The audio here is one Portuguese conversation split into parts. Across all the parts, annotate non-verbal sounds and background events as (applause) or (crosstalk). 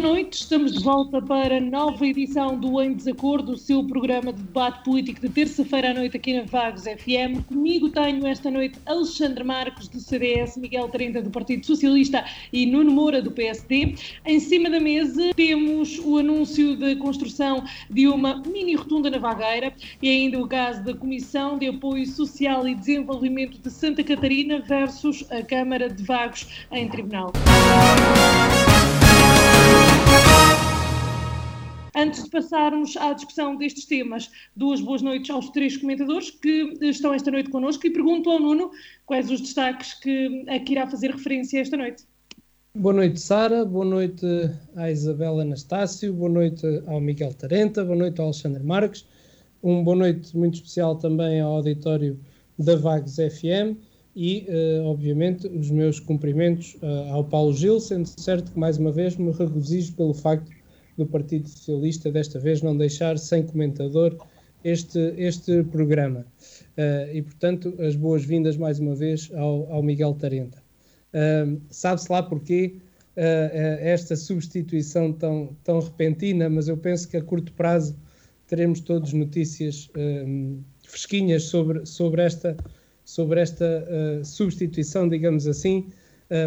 Boa noite, estamos de volta para a nova edição do Em Desacordo, o seu programa de debate político de terça-feira à noite aqui na Vagos FM. Comigo tenho esta noite Alexandre Marcos, do CDS, Miguel Tarenta, do Partido Socialista e Nuno Moura, do PSD. Em cima da mesa temos o anúncio da construção de uma mini rotunda na Vagueira e ainda o caso da Comissão de Apoio Social e Desenvolvimento de Santa Catarina versus a Câmara de Vagos em tribunal. Antes de passarmos à discussão destes temas, duas boas noites aos três comentadores que estão esta noite connosco e pergunto ao Nuno quais os destaques que, a que irá fazer referência esta noite. Boa noite, Sara. Boa noite à Isabela Anastácio. Boa noite ao Miguel Tarenta. Boa noite ao Alexandre Marques. Um boa noite muito especial também ao auditório da Vagos FM e, uh, obviamente, os meus cumprimentos uh, ao Paulo Gil, sendo certo que, mais uma vez, me regozijo pelo facto do Partido Socialista desta vez não deixar sem comentador este, este programa. Uh, e, portanto, as boas-vindas mais uma vez ao, ao Miguel Tarenta. Uh, Sabe-se lá porquê uh, esta substituição tão, tão repentina, mas eu penso que a curto prazo teremos todos notícias fresquinhas sobre, sobre esta, sobre esta substituição, digamos assim,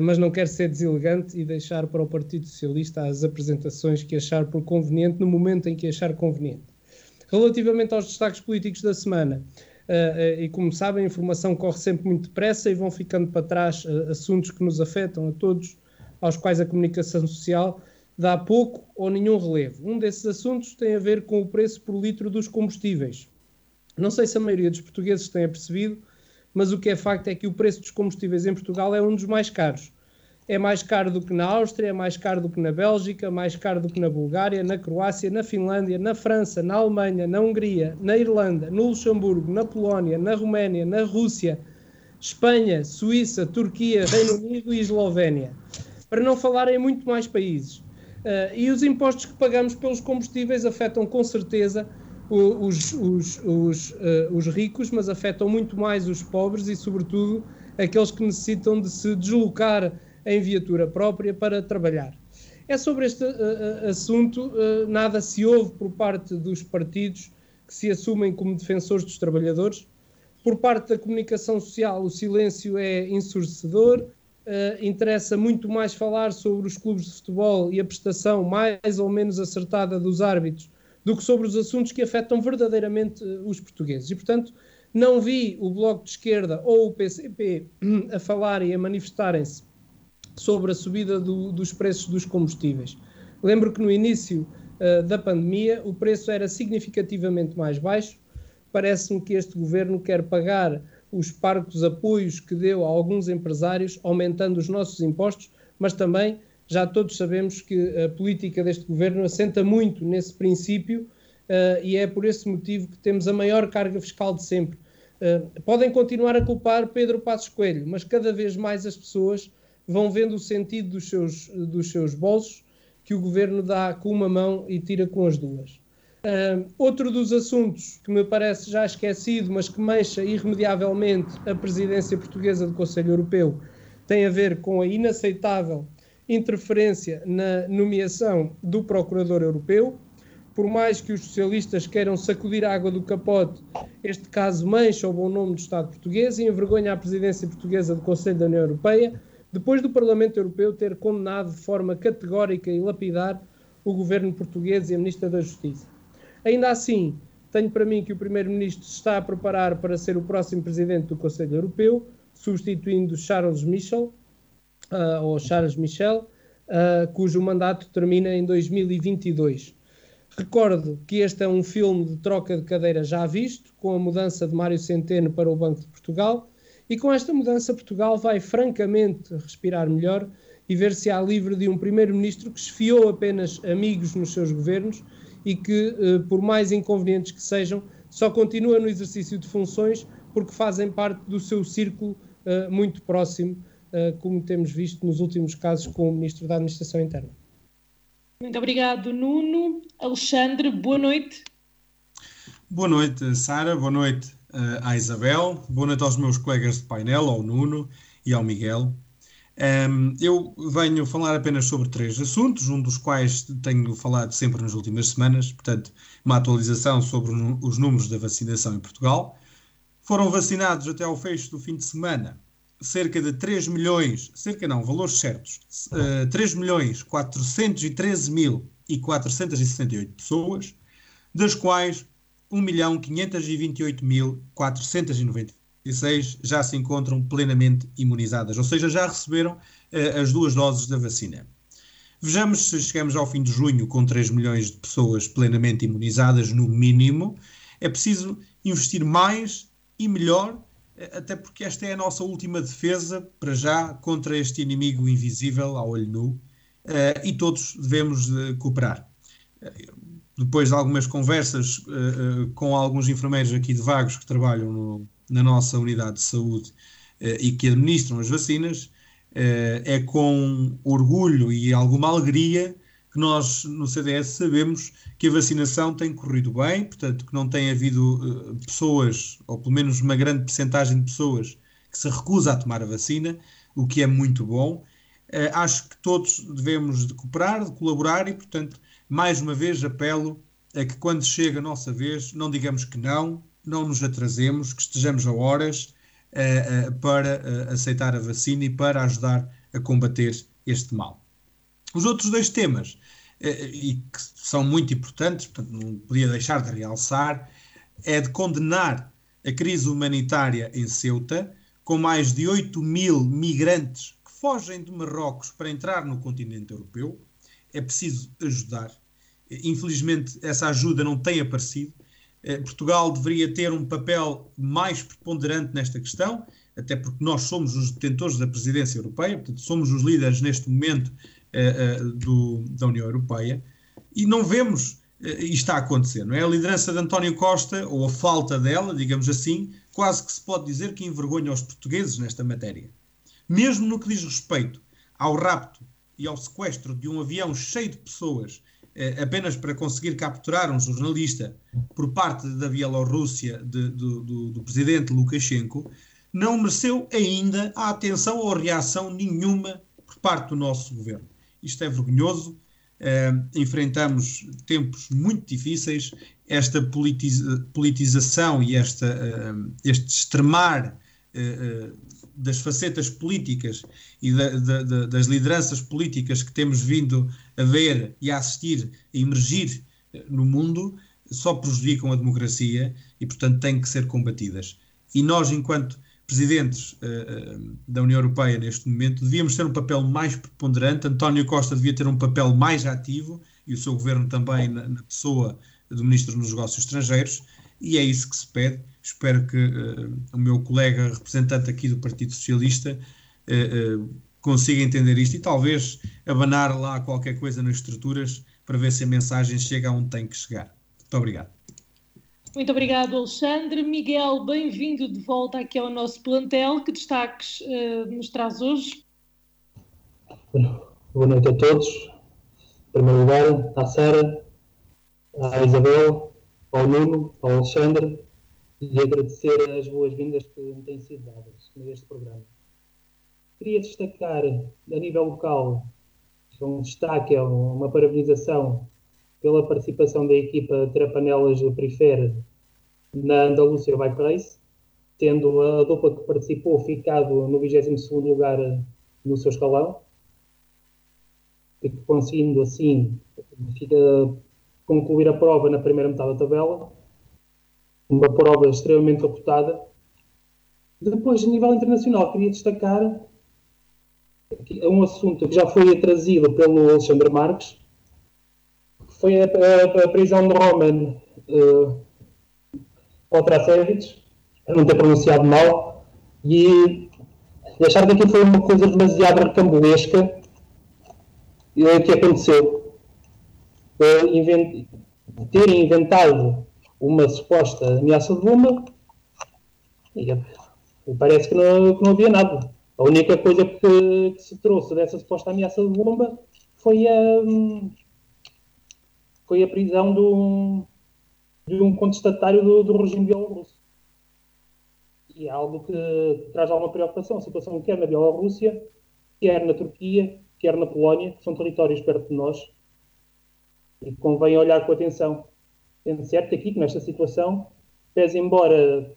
mas não quero ser deselegante e deixar para o Partido Socialista as apresentações que achar por conveniente no momento em que achar conveniente. Relativamente aos destaques políticos da semana, uh, uh, e como sabem, a informação corre sempre muito depressa e vão ficando para trás assuntos que nos afetam a todos, aos quais a comunicação social dá pouco ou nenhum relevo. Um desses assuntos tem a ver com o preço por litro dos combustíveis. Não sei se a maioria dos portugueses tenha percebido, mas o que é facto é que o preço dos combustíveis em Portugal é um dos mais caros. É mais caro do que na Áustria, é mais caro do que na Bélgica, mais caro do que na Bulgária, na Croácia, na Finlândia, na França, na Alemanha, na Hungria, na Irlanda, no Luxemburgo, na Polónia, na Roménia, na Rússia, Espanha, Suíça, Turquia, Reino Unido e Eslovénia. Para não falar em muito mais países. Uh, e os impostos que pagamos pelos combustíveis afetam com certeza os, os, os, uh, os ricos, mas afetam muito mais os pobres e, sobretudo, aqueles que necessitam de se deslocar em viatura própria para trabalhar. É sobre este uh, assunto, uh, nada se ouve por parte dos partidos que se assumem como defensores dos trabalhadores. Por parte da comunicação social, o silêncio é ensurdecedor. Uh, interessa muito mais falar sobre os clubes de futebol e a prestação mais ou menos acertada dos árbitros do que sobre os assuntos que afetam verdadeiramente eh, os portugueses. E, portanto, não vi o Bloco de Esquerda ou o PCP (clears throat) a falarem e a manifestarem-se sobre a subida do, dos preços dos combustíveis. Lembro que no início uh, da pandemia o preço era significativamente mais baixo. Parece-me que este governo quer pagar os parcos apoios que deu a alguns empresários, aumentando os nossos impostos, mas também já todos sabemos que a política deste governo assenta muito nesse princípio uh, e é por esse motivo que temos a maior carga fiscal de sempre. Uh, podem continuar a culpar Pedro Passos Coelho, mas cada vez mais as pessoas vão vendo o sentido dos seus, dos seus bolsos que o governo dá com uma mão e tira com as duas. Uh, outro dos assuntos que me parece já esquecido, mas que mancha irremediavelmente a presidência portuguesa do Conselho Europeu, tem a ver com a inaceitável interferência na nomeação do Procurador Europeu. Por mais que os socialistas queiram sacudir a água do capote, este caso mancha o bom nome do Estado português e envergonha a presidência portuguesa do Conselho da União Europeia, depois do Parlamento Europeu ter condenado de forma categórica e lapidar o governo português e a Ministra da Justiça. Ainda assim, tenho para mim que o Primeiro-Ministro se está a preparar para ser o próximo Presidente do Conselho Europeu, substituindo Charles Michel, uh, ou Charles Michel, uh, cujo mandato termina em 2022. Recordo que este é um filme de troca de cadeira já visto, com a mudança de Mário Centeno para o Banco de Portugal, e com esta mudança Portugal vai francamente respirar melhor e ver se há livre de um primeiro-ministro que esfiou apenas amigos nos seus governos e que, por mais inconvenientes que sejam, só continua no exercício de funções porque fazem parte do seu círculo muito próximo, como temos visto nos últimos casos com o Ministro da Administração Interna. Muito obrigado, Nuno. Alexandre, boa noite. Boa noite, Sara. Boa noite uh, à Isabel. Boa noite aos meus colegas de painel, ao Nuno e ao Miguel. Um, eu venho falar apenas sobre três assuntos, um dos quais tenho falado sempre nas últimas semanas, portanto, uma atualização sobre os números da vacinação em Portugal. Foram vacinados até ao fecho do fim de semana cerca de 3 milhões, cerca não, valores certos, uh, 3 milhões 413 mil e 468 pessoas, das quais 1 milhão 528 mil 496 já se encontram plenamente imunizadas, ou seja, já receberam uh, as duas doses da vacina. Vejamos se chegamos ao fim de junho com 3 milhões de pessoas plenamente imunizadas, no mínimo. É preciso investir mais e melhor até porque esta é a nossa última defesa, para já, contra este inimigo invisível ao olho nu, eh, e todos devemos eh, cooperar. Eh, depois de algumas conversas com alguns enfermeiros aqui de Vagos que trabalham no, na nossa unidade de saúde e que administram as vacinas, é com orgulho e alguma alegria que nós no CDS sabemos que a vacinação tem corrido bem, portanto, que não tem havido uh, pessoas, ou pelo menos uma grande percentagem de pessoas, que se recusa a tomar a vacina, o que é muito bom. Uh, acho que todos devemos de cooperar, de colaborar e, portanto, mais uma vez apelo a que quando chega a nossa vez, não digamos que não, não nos atrasemos, que estejamos a horas uh, para aceitar a vacina e para ajudar a combater este mal. Os outros dois temas, eh, e que são muito importantes, portanto, não podia deixar de realçar, é de condenar a crise humanitária em Ceuta, com mais de 8 mil migrantes que fogem de Marrocos para entrar no continente europeu. É preciso ajudar. Infelizmente, essa ajuda não tem aparecido. Portugal deveria ter um papel mais preponderante nesta questão, até porque nós somos os detentores da presidência europeia, portanto, somos os líderes neste momento uh, do, da União Europeia e não vemos uh, isto está a acontecer, não é? A liderança de António Costa, ou a falta dela, digamos assim, quase que se pode dizer que envergonha os portugueses nesta matéria. Mesmo no que diz respeito ao rapto e ao sequestro de um avião cheio de pessoas apenas para conseguir capturar um jornalista por parte da Bielorrússia do, do, do, presidente Lukashenko, não mereceu ainda a atenção ou a reação nenhuma por parte do nosso governo. Isto é vergonhoso. Uh, enfrentamos tempos muito difíceis. Esta politiza politização e esta, uh, este extremar uh, das facetas políticas e da, da, da, das lideranças políticas que temos vindo a ver e a assistir a emergir no mundo só prejudicam a democracia e, portanto, têm que ser combatidas. E nós, enquanto presidentes uh, da União Europeia neste momento, devíamos ter um papel mais preponderante. António Costa devia ter um papel mais ativo e o seu governo também na, na pessoa do Ministro dos Negócios Estrangeiros, e é isso que se pede. Espero que uh, o meu colega representante aqui do Partido Socialista uh, consiga entender isto e talvez abanar lá qualquer coisa nas estruturas para ver se a mensagem chega aonde tem que chegar. Muito obrigado. Muito obrigado, Alexandre. Miguel, bem-vindo de volta aqui ao nosso plantel. Que destaques uh, nos traz hoje? Boa noite a todos. Em primeiro lugar, à Sara, à Isabel, ao Nuno, ao Alexandre e agradecer as boas-vindas que me têm sido dadas neste programa. Queria destacar, a nível local, um destaque, uma parabenização pela participação da equipa Trapanelas Prefer na Andalúcia Bike Race, tendo a dupla que participou ficado no 22 lugar no seu escalão, conseguindo assim fica, concluir a prova na primeira metade da tabela, uma prova extremamente reputada. Depois, a nível internacional, queria destacar um assunto que já foi trazido pelo Alexandre Marques, foi a, a, a prisão de Roman uh, Otrasevich, a não ter pronunciado mal, e achar que aquilo foi uma coisa demasiado recambulesca uh, que aconteceu. Uh, invent... terem inventado uma suposta ameaça de bomba e, parece que não, que não, havia nada. A única coisa que, que, se trouxe dessa suposta ameaça de bomba foi a, foi a prisão do, de um contestatário do, do regime bielorrusso. E é algo que traz alguma preocupação. A situação quer na Bielorrússia, quer na Turquia, quer na Polónia, que são territórios perto de nós, e convém olhar com atenção. Sendo certo aqui que nesta situação, pese embora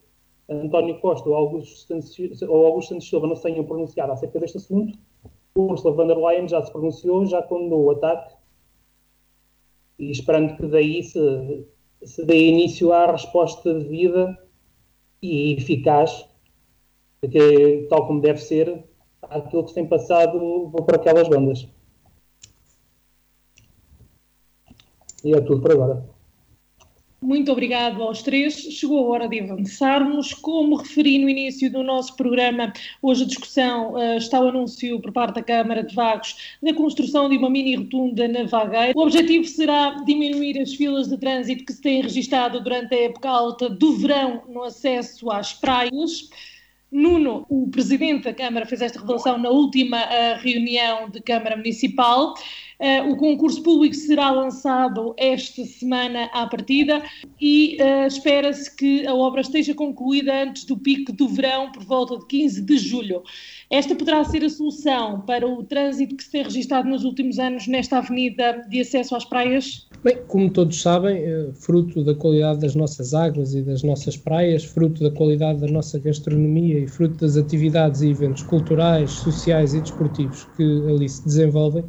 António Costa ou Augusto Santos, ou Augusto Santos Silva não se tenham pronunciado acerca deste assunto, Ursula von der Leyen já se pronunciou, já condenou o ataque, e esperando que daí se, se dê início à resposta devida e eficaz, que, tal como deve ser, àquilo que se tem passado por aquelas bandas. E é tudo por agora. Muito obrigado aos três. Chegou a hora de avançarmos. Como referi no início do nosso programa, hoje a discussão uh, está o anúncio por parte da Câmara de Vagos da construção de uma mini rotunda na Vagueira. O objetivo será diminuir as filas de trânsito que se têm registado durante a época alta do verão no acesso às praias. Nuno, o presidente da Câmara, fez esta revelação na última uh, reunião de Câmara Municipal. Uh, o concurso público será lançado esta semana à partida e uh, espera-se que a obra esteja concluída antes do pico do verão, por volta de 15 de julho. Esta poderá ser a solução para o trânsito que se tem registrado nos últimos anos nesta avenida de acesso às praias? Bem, como todos sabem, eh, fruto da qualidade das nossas águas e das nossas praias, fruto da qualidade da nossa gastronomia e fruto das atividades e eventos culturais, sociais e desportivos que ali se desenvolvem,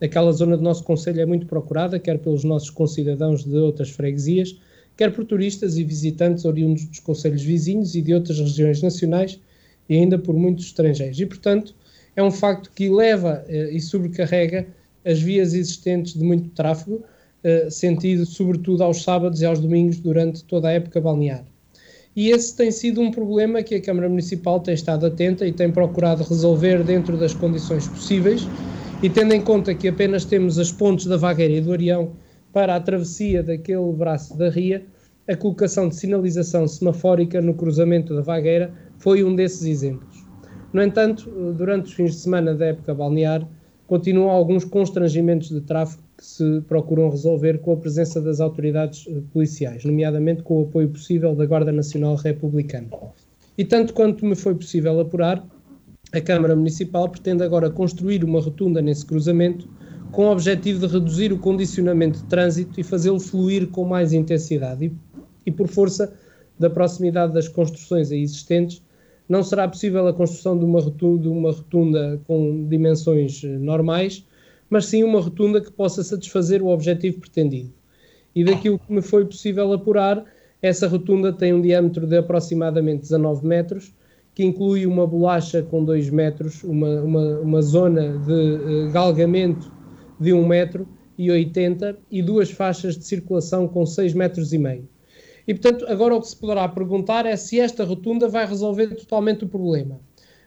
aquela zona do nosso Conselho é muito procurada, quer pelos nossos concidadãos de outras freguesias, quer por turistas e visitantes oriundos dos conselhos vizinhos e de outras regiões nacionais e ainda por muitos estrangeiros. E, portanto, é um facto que eleva eh, e sobrecarrega as vias existentes de muito tráfego, eh, sentido sobretudo aos sábados e aos domingos durante toda a época balnear. E esse tem sido um problema que a Câmara Municipal tem estado atenta e tem procurado resolver dentro das condições possíveis, e tendo em conta que apenas temos as pontes da Vagueira e do Arião para a travessia daquele braço da ria, a colocação de sinalização semafórica no cruzamento da Vagueira foi um desses exemplos. No entanto, durante os fins de semana da época balnear, continuam alguns constrangimentos de tráfego que se procuram resolver com a presença das autoridades eh, policiais, nomeadamente com o apoio possível da Guarda Nacional Republicana. E tanto quanto me foi possível apurar, a Câmara Municipal pretende agora construir uma rotunda nesse cruzamento com o objetivo de reduzir o condicionamento de trânsito e fazê-lo fluir com mais intensidade. E, e, por força da proximidade das construções existentes, não será possível a construção de uma rotunda, de uma rotunda com dimensões eh, normais, mas sim uma rotunda que possa satisfazer o objetivo pretendido. E daquilo que me foi possível apurar, essa rotunda tem um diâmetro de aproximadamente 19 metros, que inclui uma bolacha com 2 metros, uma, uma, uma zona de uh, galgamento de 1 metro e 80 e duas faixas de circulação com 6 metros e meio. E, portanto, agora o que se poderá perguntar é se esta rotunda vai resolver totalmente o problema.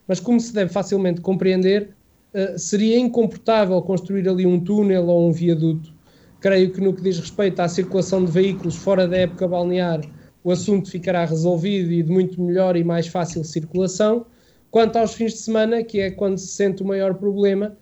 Mas, como se deve facilmente compreender, uh, seria incomportável construir ali um túnel ou um viaduto. Creio que, no que diz respeito à circulação de veículos fora da época balnear, o assunto ficará resolvido e de muito melhor e mais fácil circulação. Quanto aos fins de semana, que é quando se sente o maior problema,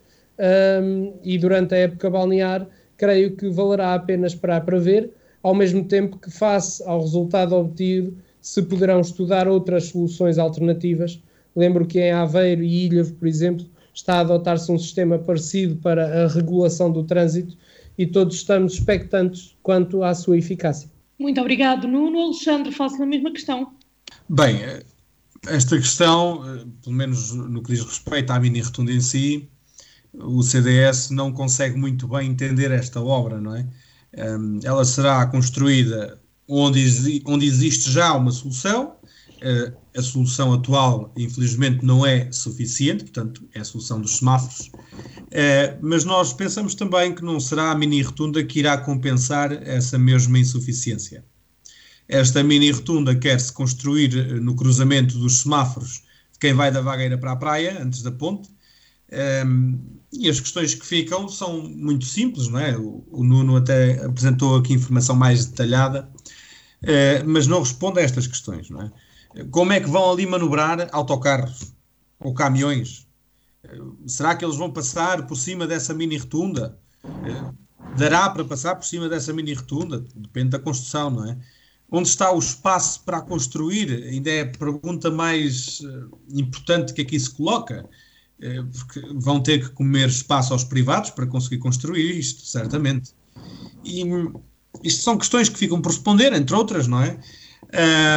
um, e durante a época balnear, creio que valerá a pena esperar para ver ao mesmo tempo que, face ao resultado obtido, se poderão estudar outras soluções alternativas. Lembro que em Aveiro e Ilhavo, por exemplo, está a adotar-se um sistema parecido para a regulação do trânsito e todos estamos expectantes quanto à sua eficácia. Muito obrigado, Nuno. Alexandre, faço a mesma questão. Bem, esta questão, pelo menos no que diz respeito à mini rotunda em si, o CDS não consegue muito bem entender esta obra, não é? Um, ela será construída onde, onde existe já uma solução. A solução atual, infelizmente, não é suficiente, portanto, é a solução dos semáforos. Uh, mas nós pensamos também que não será a mini rotunda que irá compensar essa mesma insuficiência. Esta mini rotunda quer-se construir no cruzamento dos semáforos de quem vai da Vagueira para a praia, antes da ponte, Um, e as questões que ficam são muito simples, não é? O, o Nuno até apresentou aqui informação mais detalhada, uh, mas não responde a estas questões, não é? Como é que vão ali manobrar autocarros ou caminhões? Será que eles vão passar por cima dessa mini rotunda? Uh, dará para passar por cima dessa mini rotunda? Depende da construção, não é? Onde está o espaço para construir? Ainda é a pergunta mais importante que aqui se coloca eh, porque vão ter que comer espaço aos privados para conseguir construir isto, certamente. E isto são questões que ficam por responder, entre outras, não é?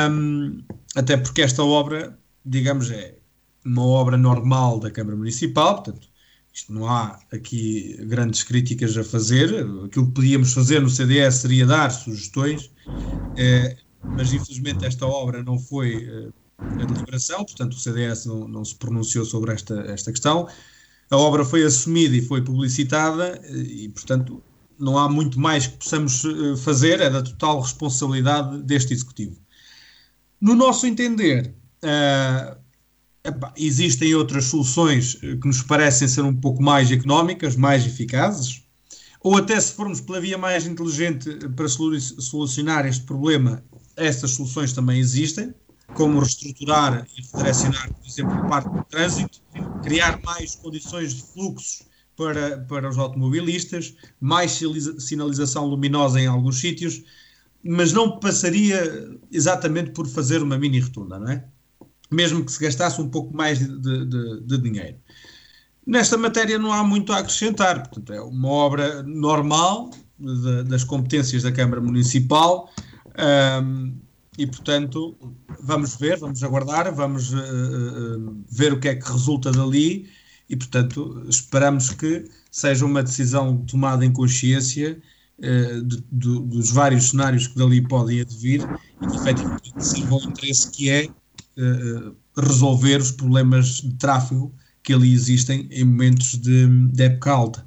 Um, até porque esta obra, digamos, é uma obra normal da Câmara Municipal, portanto, isto não há aqui grandes críticas a fazer. Aquilo que podíamos fazer no CDS seria dar sugestões, eh, mas infelizmente esta obra não foi eh, a deliberação, portanto o CDS não, não, se pronunciou sobre esta, esta questão. A obra foi assumida e foi publicitada e, portanto, não há muito mais que possamos eh, fazer, é da total responsabilidade deste Executivo. No nosso entender, uh, existem outras soluções eh, que nos parecem ser um pouco mais económicas, mais eficazes, ou até se formos pela via mais inteligente para solucionar este problema, estas soluções também existem como reestruturar e redirecionar, por exemplo, o parque do trânsito, criar mais condições de fluxos para, para os automobilistas, mais sinalização luminosa em alguns sítios, mas não passaria exatamente por fazer uma mini rotunda, não é? Mesmo que se gastasse um pouco mais de, de, de dinheiro. Nesta matéria não há muito a acrescentar, portanto, é uma obra normal de, das competências da Câmara Municipal. Um, e portanto vamos ver, vamos aguardar, vamos uh, uh, ver o que é que resulta dali e portanto esperamos que seja uma decisão tomada em consciência uh, de, de, dos vários cenários que dali podem advir e que efetivamente sirva o interesse que é resolver os problemas de tráfego que ali existem em momentos de, de época alta.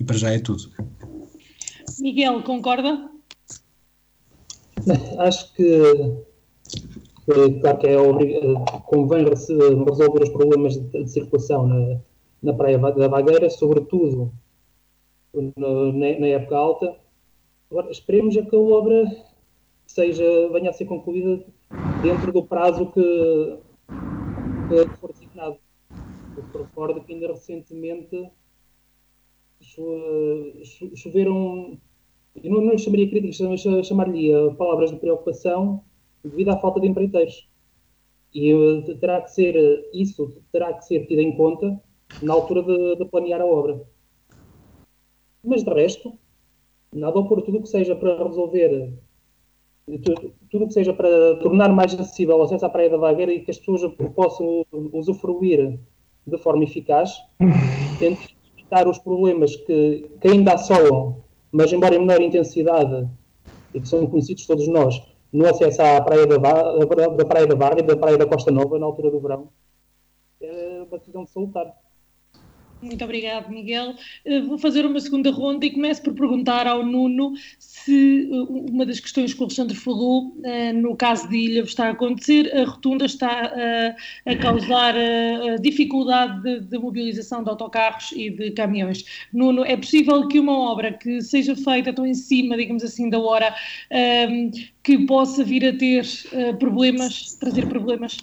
E para já é tudo. Miguel, concorda? Acho que, que claro que é convém resolver os problemas de, de circulação na, na Praia da Vagueira, sobretudo na, na, época alta. Agora, esperemos é que a obra seja, venha a ser concluída dentro do prazo que, que for designado. Eu recordo que ainda recentemente choveram eu não, não chamaria críticas, chamar-lhe palavras de preocupação devido à falta de empreiteiros. E uh, terá que ser, uh, isso terá que ser tido em conta na altura de, de planear a obra. Mas de resto, nada opor tudo o que seja para resolver, tudo, o que seja para tornar mais acessível o acesso à Praia da Vagueira e que as pessoas possam usufruir de forma eficaz, (laughs) tente evitar os problemas que, que ainda assolam mas embora em menor intensidade, e que são conhecidos todos nós, no acesso à praia da, da Praia da e da Praia da Costa Nova, na altura do verão, é uma decisão de salutar. Muito obrigado, Miguel. Uh, vou fazer uma segunda ronda e começo por perguntar ao Nuno se uh, uma das questões que o Alexandre falou, uh, no caso de Ilha, está a acontecer, a rotunda está a causar dificuldade de, de, mobilização de autocarros e de caminhões. Nuno, é possível que uma obra que seja feita tão em cima, digamos assim, da hora, que possa vir a ter problemas, trazer problemas?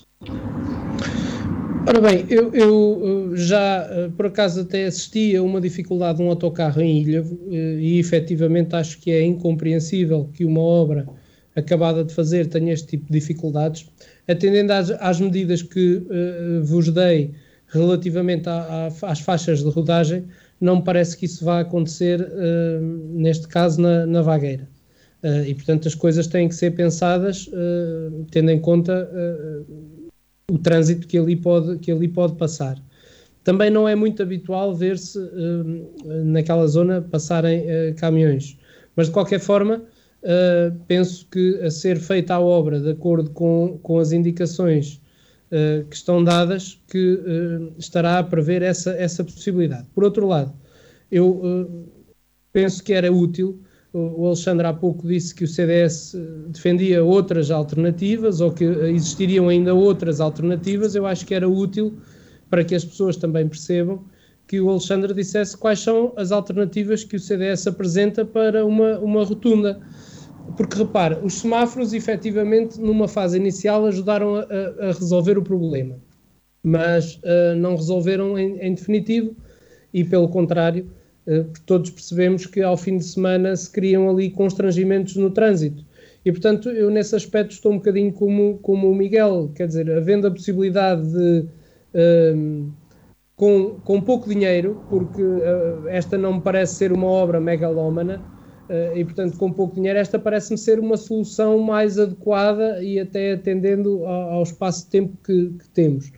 Ora bem, eu, eu, já eh, por acaso até assisti a uma dificuldade de um autocarro em Ilha eh, e efetivamente acho que é incompreensível que uma obra acabada de fazer tenha este tipo de dificuldades, atendendo às, às medidas que uh, vos dei relativamente a, a, às faixas de rodagem, não me parece que isso vá acontecer uh, neste caso na, na vagueira. Uh, e portanto as coisas têm que ser pensadas tendo em conta o trânsito que ali pode, que ali pode passar. Também não é muito habitual ver-se uh, naquela zona passarem uh, caminhões, mas de qualquer forma, uh, penso que a ser feita a obra de acordo com, com as indicações que estão dadas, que estará a prever essa, essa possibilidade. Por outro lado, eu penso que era útil o Alexandre há pouco disse que o CDS eh, defendia outras alternativas ou que existiriam ainda outras alternativas. Eu acho que era útil para que as pessoas também percebam que o Alexandre dissesse quais são as alternativas que o CDS apresenta para uma, uma rotunda. Porque repare, os semáforos efetivamente numa fase inicial ajudaram a, a resolver o problema, mas uh, não resolveram em, em, definitivo e pelo contrário, todos percebemos que ao fim de semana se criam ali constrangimentos no trânsito. E portanto, eu nesse aspecto estou um bocadinho como, como o Miguel, quer dizer, havendo a possibilidade de. Uh, com, com pouco dinheiro, porque esta não me parece ser uma obra megalómana, Uh, e, portanto, com pouco dinheiro, esta parece-me ser uma solução mais adequada e até atendendo ao, ao espaço de tempo que, que, temos.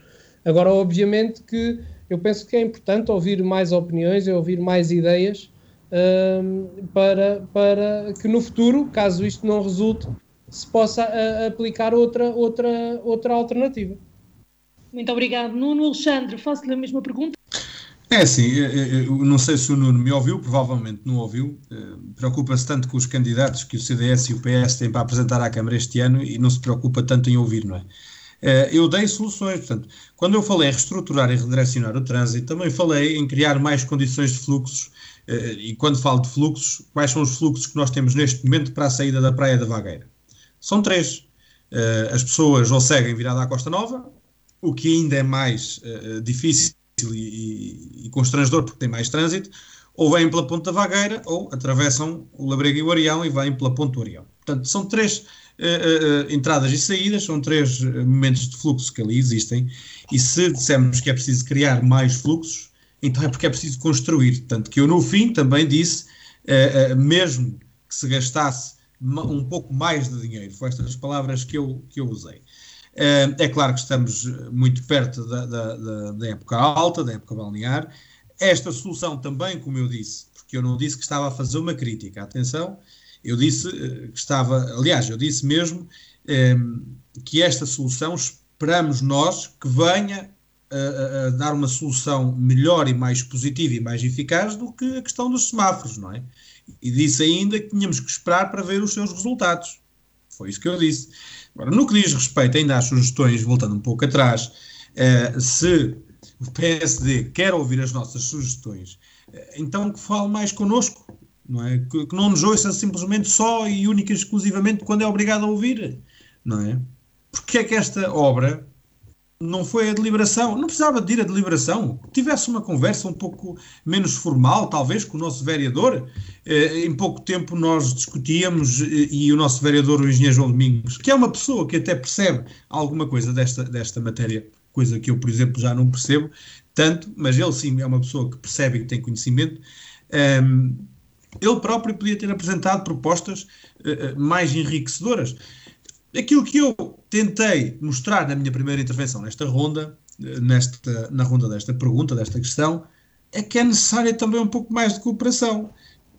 Agora, obviamente que eu penso que é importante ouvir mais opiniões e ouvir mais ideias uh, para, para que no futuro, caso isto não resulte, se possa uh, aplicar outra, outra, outra alternativa. Muito obrigado, Nuno. Alexandre, faço-lhe a mesma pergunta. É assim, eu não sei se o Nuno me ouviu, provavelmente não ouviu. Eh, preocupa-se tanto com os candidatos que o CDS e o PS têm para apresentar à Câmara este ano e não se preocupa tanto em ouvir, não é? Eh, eu dei soluções, portanto, quando eu falei em reestruturar e redirecionar o trânsito, também falei em criar mais condições de fluxos. Eh, e quando falo de fluxos, quais são os fluxos que nós temos neste momento para a saída da Praia da Vagueira? São três. As pessoas ou seguem virada à Costa Nova, o que ainda é mais difícil e, e, constrangedor porque tem mais trânsito, ou vêm pela Ponta Vagueira ou atravessam o Labrega e o Arião e vêm pela Ponta Arião. Portanto, são três uh, uh, entradas e saídas, são três momentos de fluxo que ali existem, e se dissermos que é preciso criar mais fluxos, então é porque é preciso construir. Tanto que eu, no fim, também disse, mesmo que se gastasse um pouco mais de dinheiro, foram estas palavras que eu, que eu usei. Eh, é claro que estamos muito perto da, da, da, época alta, da época balnear. Esta solução também, como eu disse, porque eu não disse que estava a fazer uma crítica, atenção, eu disse eh, que estava, aliás, eu disse mesmo eh, que esta solução esperamos nós que venha a, a, dar uma solução melhor e mais positiva e mais eficaz do que a questão dos semáforos, não é? E disse ainda que tínhamos que esperar para ver os seus resultados. Foi isso que eu disse. Agora, no que diz respeito ainda às sugestões, voltando um pouco atrás, uh, se o PSD quer ouvir as nossas sugestões, uh, então que fale mais connosco, não é? Que, que, não nos ouça simplesmente só e única e exclusivamente quando é obrigado a ouvir, não é? Porque é que esta obra não foi a deliberação, não precisava de ir a deliberação, tivesse uma conversa um pouco menos formal, talvez, com o nosso vereador. Eh, em pouco tempo nós discutíamos eh, e o nosso vereador, o engenheiro João Domingos, que é uma pessoa que até percebe alguma coisa desta, desta matéria, coisa que eu, por exemplo, já não percebo tanto, mas ele sim é uma pessoa que percebe e que tem conhecimento. Um, ele próprio podia ter apresentado propostas uh, mais enriquecedoras. Aquilo que eu tentei mostrar na minha primeira intervenção nesta ronda, nesta, na ronda desta pergunta, desta questão, é que é necessária também um pouco mais de cooperação.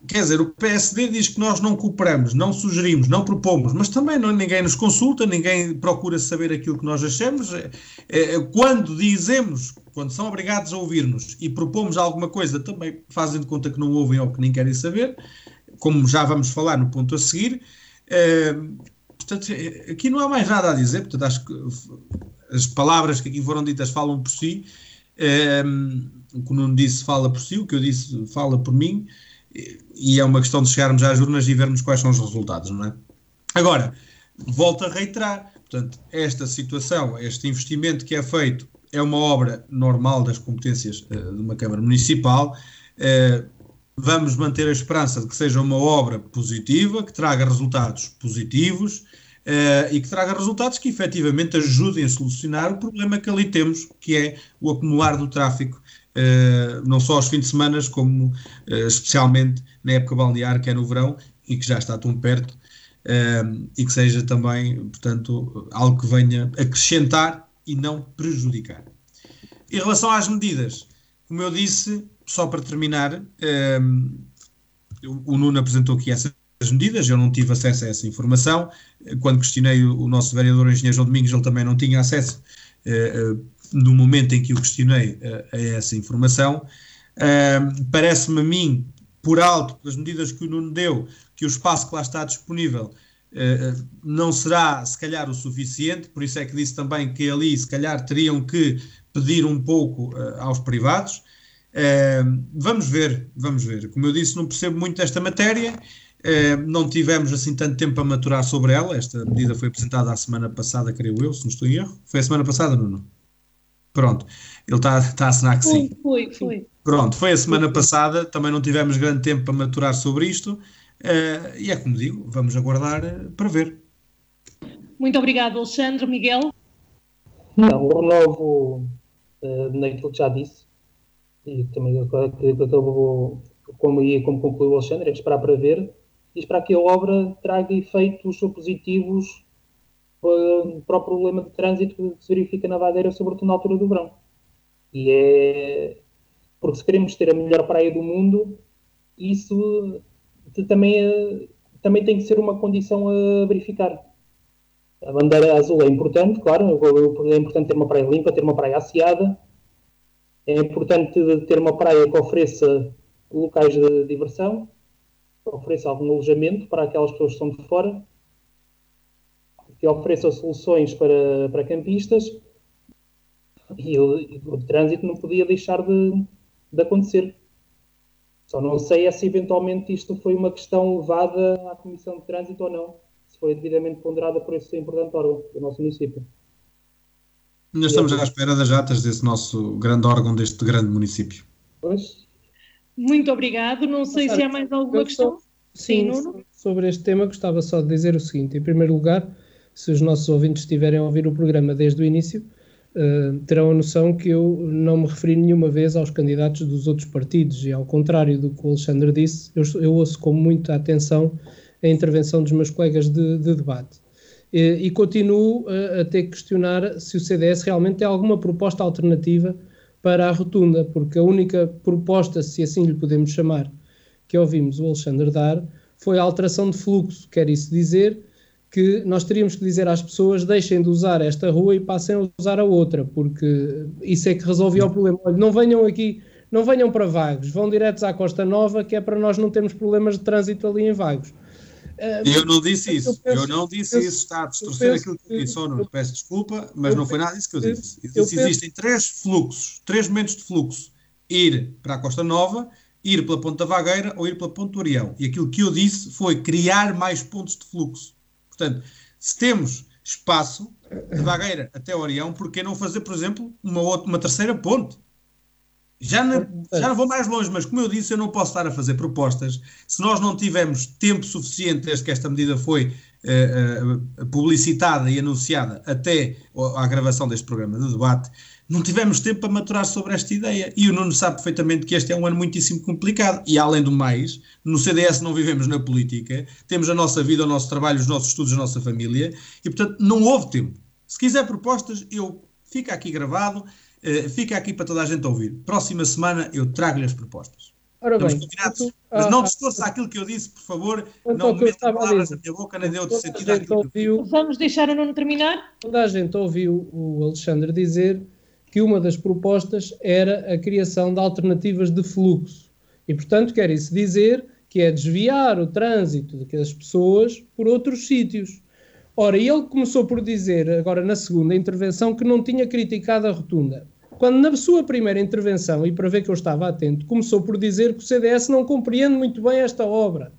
Quer dizer, o PSD diz que nós não cooperamos, não sugerimos, não propomos, mas também não, ninguém nos consulta, ninguém procura saber aquilo que nós achamos. É, é, quando dizemos, quando são obrigados a ouvir-nos e propomos alguma coisa, também fazem de conta que não ouvem ou que nem querem saber, como já vamos falar no ponto a seguir. É, Portanto, é, aqui não há mais nada a dizer, portanto, acho que as palavras que aqui foram ditas falam por si. O que o Nuno disse fala por si, o que eu disse fala por mim, e é uma questão de chegarmos às urnas e vermos quais são os resultados, não é? Agora, volto a reiterar, portanto, esta situação, este investimento que é feito, é uma obra normal das competências uh, de uma Câmara Municipal. Uh, vamos manter a esperança de que seja uma obra positiva, que traga resultados positivos uh, e que traga resultados que efetivamente ajudem a solucionar o problema que ali temos, que é o acumular do tráfego, uh, não só aos fins de semana, como uh, especialmente na época balnear, que é no verão e que já está tão perto, e que seja também, portanto, algo que venha acrescentar e não prejudicar. Em relação às medidas, como eu disse, só para terminar, o Nuno apresentou aqui essas medidas, eu não tive acesso a essa informação. Quando questionei o, nosso vereador engenheiro João Domingos, ele também não tinha acesso, no momento em que o questionei, uh, a essa informação. Ehm, parece-me a mim, por alto, pelas medidas que o Nuno deu, que o espaço que lá está disponível uh, não será, se calhar, o suficiente, por isso é que disse também que ali, se calhar, teriam que pedir um pouco uh, aos privados. vamos ver, vamos ver. Como eu disse, não percebo muito desta matéria. não tivemos assim tanto tempo a maturar sobre ela. Esta medida foi apresentada a semana passada, creio eu, se não estou em erro. Foi a semana passada, Nuno? Pronto, ele está tá a assinar que sim. Foi, foi. Pronto, foi a semana passada, também não tivemos grande tempo para maturar sobre isto, uh, e é como digo, vamos aguardar uh, para ver. Muito obrigado, Alexandre. Miguel? Não, o renovo uh, naquilo que já disse, e também acabou, como, como concluiu o Alexandre, é esperar para ver e esperar que a obra traga efeitos positivos para o problema de trânsito que se verifica na Vadeira, sobretudo na altura do verão. E é porque se queremos ter a melhor praia do mundo, isso também, é, também tem que ser uma condição a verificar. A bandeira azul é importante, claro, é importante ter uma praia limpa, ter uma praia asseada, é importante ter uma praia que ofereça locais de diversão, que ofereça algum alojamento para aquelas pessoas que estão de fora que ofereça soluções para, para campistas e o, o trânsito não podia deixar de, de acontecer. Só não sei é se eventualmente isto foi uma questão levada à Comissão de Trânsito ou não, se foi devidamente ponderada por esse importante órgão do nosso município. Ainda estamos à espera das atas desse nosso grande órgão, deste grande município. Pois. Muito obrigado. Não sei se há mais alguma questão. Sim, Sim sobre este tema gostava só de dizer o seguinte. Em primeiro lugar, se os nossos ouvintes estiverem a ouvir o programa desde o início, uh, terão a noção que eu não me referi nenhuma vez aos candidatos dos outros partidos e, ao contrário do que o Alexandre disse, eu, eu ouço com muita atenção a intervenção dos meus colegas de, de debate. E, e continuo a, a ter que questionar se o CDS realmente tem alguma proposta alternativa para a rotunda, porque a única proposta, se assim lhe podemos chamar, que ouvimos o Alexandre dar, foi a alteração de fluxo, quer isso dizer que nós teríamos que dizer às pessoas deixem de usar esta rua e passem a usar a outra, porque isso é que resolvia o problema. Olha, não venham aqui, não venham para Vagos, vão diretos à Costa Nova, que é para nós não termos problemas de trânsito ali em Vagos. Uh, eu não disse isso, eu, penso, eu não disse eu, isso, está a distorcer aquilo que eu disse, oh, peço desculpa, mas não foi nada disso que eu disse. Eu disse, existem três fluxos, três momentos de fluxo. Ir para a Costa Nova, ir pela Ponta Vagueira ou ir pela Ponte do Orião. E aquilo que eu disse foi criar mais pontos de fluxo. Portanto, se temos espaço de Vagueira até Orião, por que não fazer, por exemplo, uma, outra, uma terceira ponte? Já não, já não vou mais longe, mas como eu disse, eu não posso estar a fazer propostas se nós não tivermos tempo suficiente desde que esta medida foi uh, uh, publicitada e anunciada até a gravação deste programa de debate, não tivemos tempo para maturar sobre esta ideia. E o Nuno sabe perfeitamente que este é um ano muitíssimo complicado. E além do mais, no CDS não vivemos na política, temos a nossa vida, o nosso trabalho, os nossos estudos, a nossa família, e portanto não houve tempo. Se quiser propostas, eu fica aqui gravado, uh, fica aqui para toda a gente ouvir. Próxima semana eu trago-lhe as propostas. Ora bem, tu, mas não ah, distorça aquilo que eu disse, por favor. Não meta palavras na minha boca, nem dê outro sentido ouviu, Vamos deixar a Nuno terminar? Toda a gente ouviu o Alexandre dizer que uma das propostas era a criação de alternativas de fluxo. E, portanto, quer isso dizer que é desviar o trânsito das pessoas por outros sítios. Ora, ele começou por dizer, agora na segunda intervenção, que não tinha criticado a rotunda. Quando na sua primeira intervenção, e para ver que eu estava atento, começou por dizer que o CDS não compreende muito bem esta obra.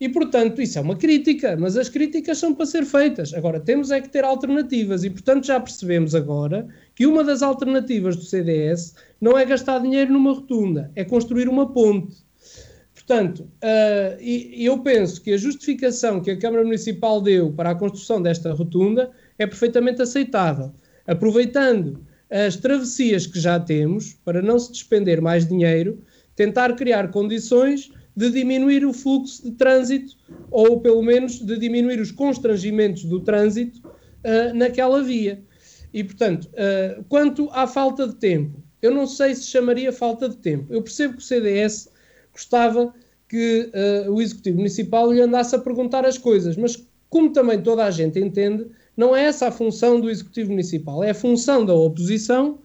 E, portanto, isso é uma crítica, mas as críticas são para ser feitas. Agora, temos é que ter alternativas e, portanto, já percebemos agora que uma das alternativas do CDS não é gastar dinheiro numa rotunda, é construir uma ponte. Portanto, uh, e, eu penso que a justificação que a Câmara Municipal deu para a construção desta rotunda é perfeitamente aceitável. Aproveitando as travessias que já temos, para não se despender mais dinheiro, tentar criar condições de diminuir o fluxo de trânsito, ou pelo menos de diminuir os constrangimentos do trânsito uh, naquela via. E, portanto, uh, quanto à falta de tempo, eu não sei se chamaria falta de tempo. Eu percebo que o CDS gostava que uh, o Executivo Municipal lhe andasse a perguntar as coisas, mas como também toda a gente entende, não é essa a função do Executivo Municipal, é a função da oposição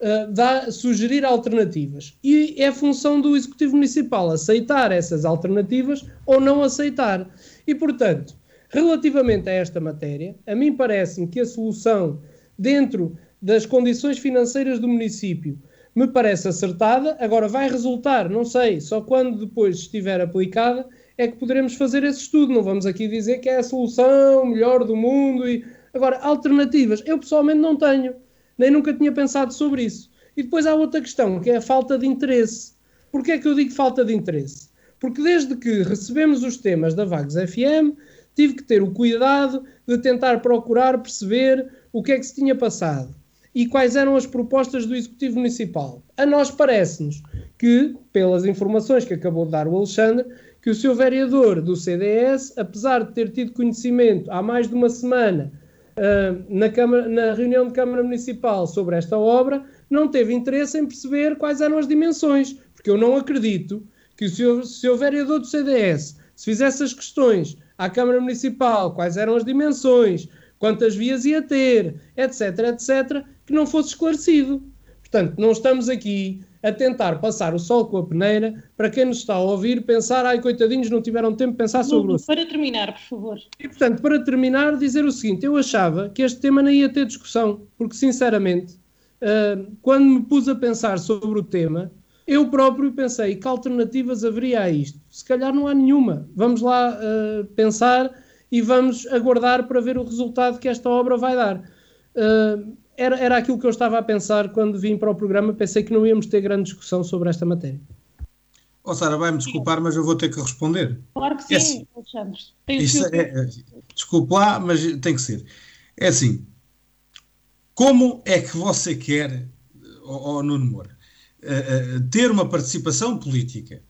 uh, dá, sugerir alternativas. E é função do Executivo Municipal aceitar essas alternativas ou não aceitar. E, portanto, relativamente a esta matéria, a mim parece-me que a solução dentro das condições financeiras do município me parece acertada. Agora, vai resultar, não sei, só quando depois estiver aplicada é que poderemos fazer esse estudo. Não vamos aqui dizer que é a solução melhor do mundo. E... Agora, alternativas, eu pessoalmente não tenho, nem nunca tinha pensado sobre isso. E depois há outra questão, que é a falta de interesse. Porquê é que eu digo falta de interesse? Porque desde que recebemos os temas da Vagos FM, tive que ter o cuidado de tentar procurar perceber o que é que se tinha passado e quais eram as propostas do Executivo Municipal. A nós parece-nos que, pelas informações que acabou de dar o Alexandre, que o seu vereador do CDS, apesar de ter tido conhecimento há mais de uma semana uh, na, Câmara, na reunião de Câmara Municipal sobre esta obra, não teve interesse em perceber quais eram as dimensões, porque eu não acredito que o seu vereador do CDS, se fizesse as questões à Câmara Municipal, quais eram as dimensões, quantas vias ia ter, etc., etc., que não fosse esclarecido. Portanto, não estamos aqui a tentar passar o sol com a peneira para quem nos está a ouvir pensar, ai, coitadinhos, não tiveram tempo de pensar sobre isso. Para terminar, por favor. E, portanto, para terminar, dizer o seguinte: eu achava que este tema não ia ter discussão, porque, sinceramente, uh, quando me pus a pensar sobre o tema, eu próprio pensei que alternativas haveria a isto. Se calhar não há nenhuma. Vamos lá uh, pensar e vamos aguardar para ver o resultado que esta obra vai dar. Uh, era, era aquilo que eu estava a pensar quando vim para o programa. Pensei que não íamos ter grande discussão sobre esta matéria. Oh, Sara, vai-me desculpar, mas eu vou ter que responder. Claro que sim, é assim, Alexandre. É, é, desculpe lá, mas tem que ser. É assim, como é que você quer, oh, oh Nuno Moura, uh, uh, ter uma participação política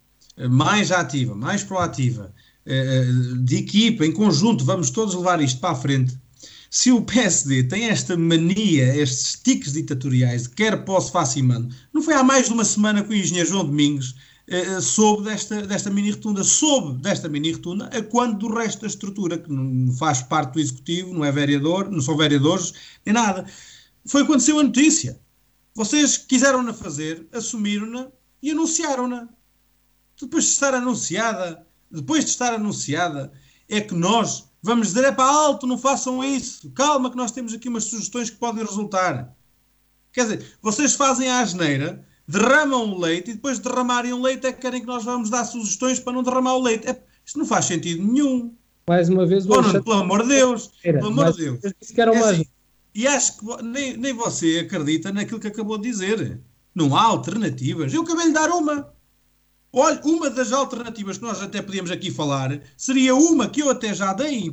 mais ativa, mais proativa, uh, de equipa, em conjunto, vamos todos levar isto para a frente, se o PSD tem esta mania, estes tiques ditatoriais de quer posso, faço e mando, não foi há mais de uma semana que o engenheiro João Domingos eh, soube desta, desta mini-retunda, soube desta mini-retunda a quando do resto da estrutura, que não faz parte do Executivo, não é vereador, não são vereadores, nem nada. Foi quando saiu a notícia. Vocês quiseram-na fazer, assumiram-na e anunciaram-na. Depois de estar anunciada, depois de estar anunciada, é que nós Vamos dizer, é para alto, não façam isso. Calma que nós temos aqui umas sugestões que podem resultar. Quer dizer, vocês fazem a asneira, derramam o leite e depois de derramarem o leite é que querem que nós vamos dar sugestões para não derramar o leite. É, isto não faz sentido nenhum. Mais uma vez, o oh, pelo amor de Deus. Era, pelo amor de Deus. Disse que era uma... é assim, e acho que nem, nem você acredita naquilo que acabou de dizer. Não há alternativas. Eu acabei de dar uma. Olha, uma das alternativas que nós até podíamos aqui falar seria uma que eu até já dei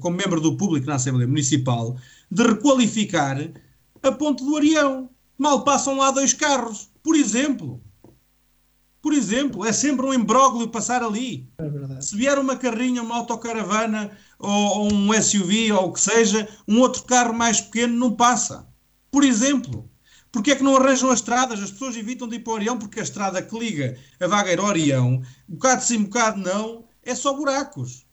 como membro do público na Assembleia Municipal de requalificar a Ponte do Arião. Mal passam lá dois carros, por exemplo. Por exemplo, é sempre um imbróglio passar ali. É Se vier uma carrinha, uma autocaravana ou, ou um SUV ou o que seja, um outro carro mais pequeno não passa. Por exemplo. Porque é que não arranjam as estradas? As pessoas evitam de ir para o Orião porque a estrada que liga a Vagueira ao Orião, bocado sim, bocado não, é só buracos.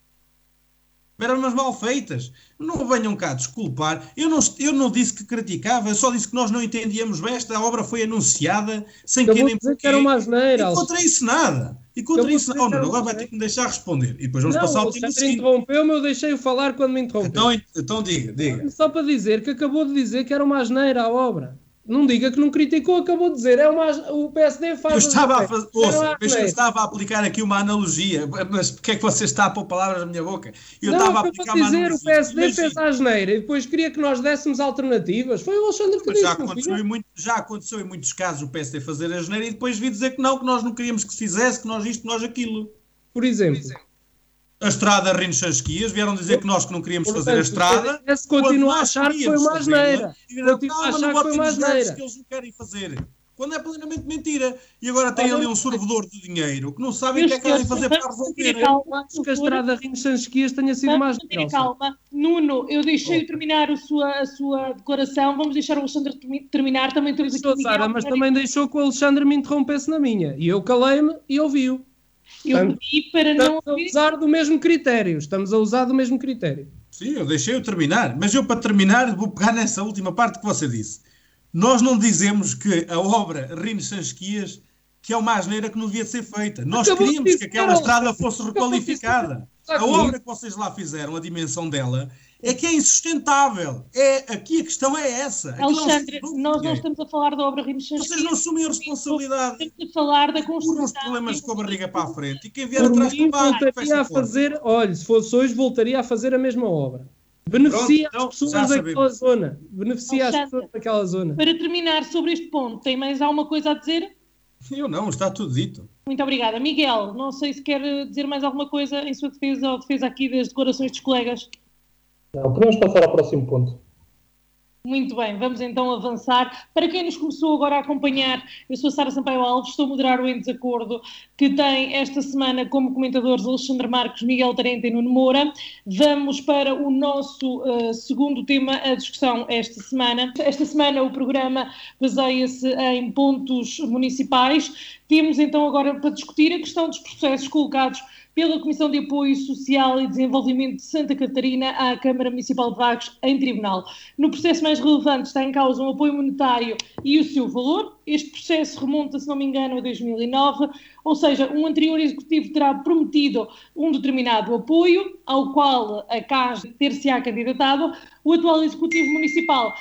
Eram umas mal feitas. Não venham cá desculpar. Eu não, eu não disse que criticava, eu só disse que nós não entendíamos bem. Esta obra foi anunciada sem que nem porque. era uma asneira. E contra isso nada. E contra isso nada. Oh, agora vai ter que me deixar responder. E depois vamos não, passar ao tempo seguinte. interrompeu-me, eu deixei-o falar quando me interrompeu. Então, então diga, diga. Só para dizer que acabou de dizer que era uma asneira a obra. Não diga que não criticou, acabou de dizer. É uma, o PSD faz. Eu estava, a, faz, ouça, eu estava a aplicar aqui uma analogia, mas porquê é que você está a pôr palavras na minha boca? Eu não, estava a aplicar uma dizer, analogia. O PSD Imagina. fez a asneira e depois queria que nós dessemos alternativas. Foi o Alexandre que disse. Já aconteceu, em muito, já aconteceu em muitos casos o PSD fazer a asneira e depois vi dizer que não, que nós não queríamos que se fizesse, que nós isto, que nós aquilo. Por exemplo. Por exemplo a estrada Rinos Chasquias, vieram dizer que nós que não queríamos Portanto, fazer a estrada. Esse continua a achar que foi uma asneira. Continua a achar que foi uma asneira. que eles não querem fazer. Quando é plenamente mentira. E agora tem ali um sorvedor de dinheiro que não sabem o que é que querem fazer para resolver. Acho que a estrada Rinos Chasquias tenha sido mais Calma, Nuno, eu deixei terminar a sua, a sua declaração. Vamos deixar o Alexandre terminar. Também temos aqui. Sara, mas também deixou que o Alexandre me interrompesse na minha. E eu calei-me e ouvi-o. Eu pedi para não. Estamos a usar do mesmo critério. Estamos a usar do mesmo critério. Sim, eu deixei-o terminar. Mas eu, para terminar, vou pegar nessa última parte que você disse. nós não dizemos que a obra Rines Sansquias que é uma asneira que não devia ser feita. Nós Acabou queríamos que aquela estrada fosse requalificada. A obra que vocês lá fizeram, a dimensão dela, é que é insustentável. É, aqui a questão é essa. Alexandre, não, nós não estamos a falar da obra Rimos Vocês não assumem a responsabilidade. Estamos a falar da construção. os problemas com a barriga para a frente e quem vier Por atrás mim, voltaria a fazer, olha, se fosse hoje, voltaria a fazer a mesma obra. Beneficia Pronto, as pessoas daquela zona. Beneficia Alexandre, as pessoas daquela zona. Para terminar sobre este ponto, tem mais alguma coisa a dizer? Eu não, está tudo dito. Muito obrigada. Miguel, não sei se quer dizer mais alguma coisa em sua defesa ou defesa aqui das declarações dos colegas. Não, podemos passar ao próximo ponto. Muito bem, vamos então avançar. Para quem nos começou agora a acompanhar, eu sou Sara Sampaio Alves, estou a moderar o Em Desacordo, que tem esta semana como comentadores Alexandre Marcos, Miguel Tarente e Nuno Moura. Vamos para o nosso uh, segundo tema, a discussão esta semana. Esta semana o programa baseia-se em pontos municipais. Temos então agora para discutir a questão dos processos colocados pela Comissão de Apoio Social e Desenvolvimento de Santa Catarina à Câmara Municipal de Vagos em tribunal. No processo mais relevante está em causa um apoio monetário e o seu valor. Este processo remonta, se não me engano, a 2009, ou seja, um anterior executivo terá prometido um determinado apoio, ao qual a CAS ter-se-á candidatado. O atual executivo municipal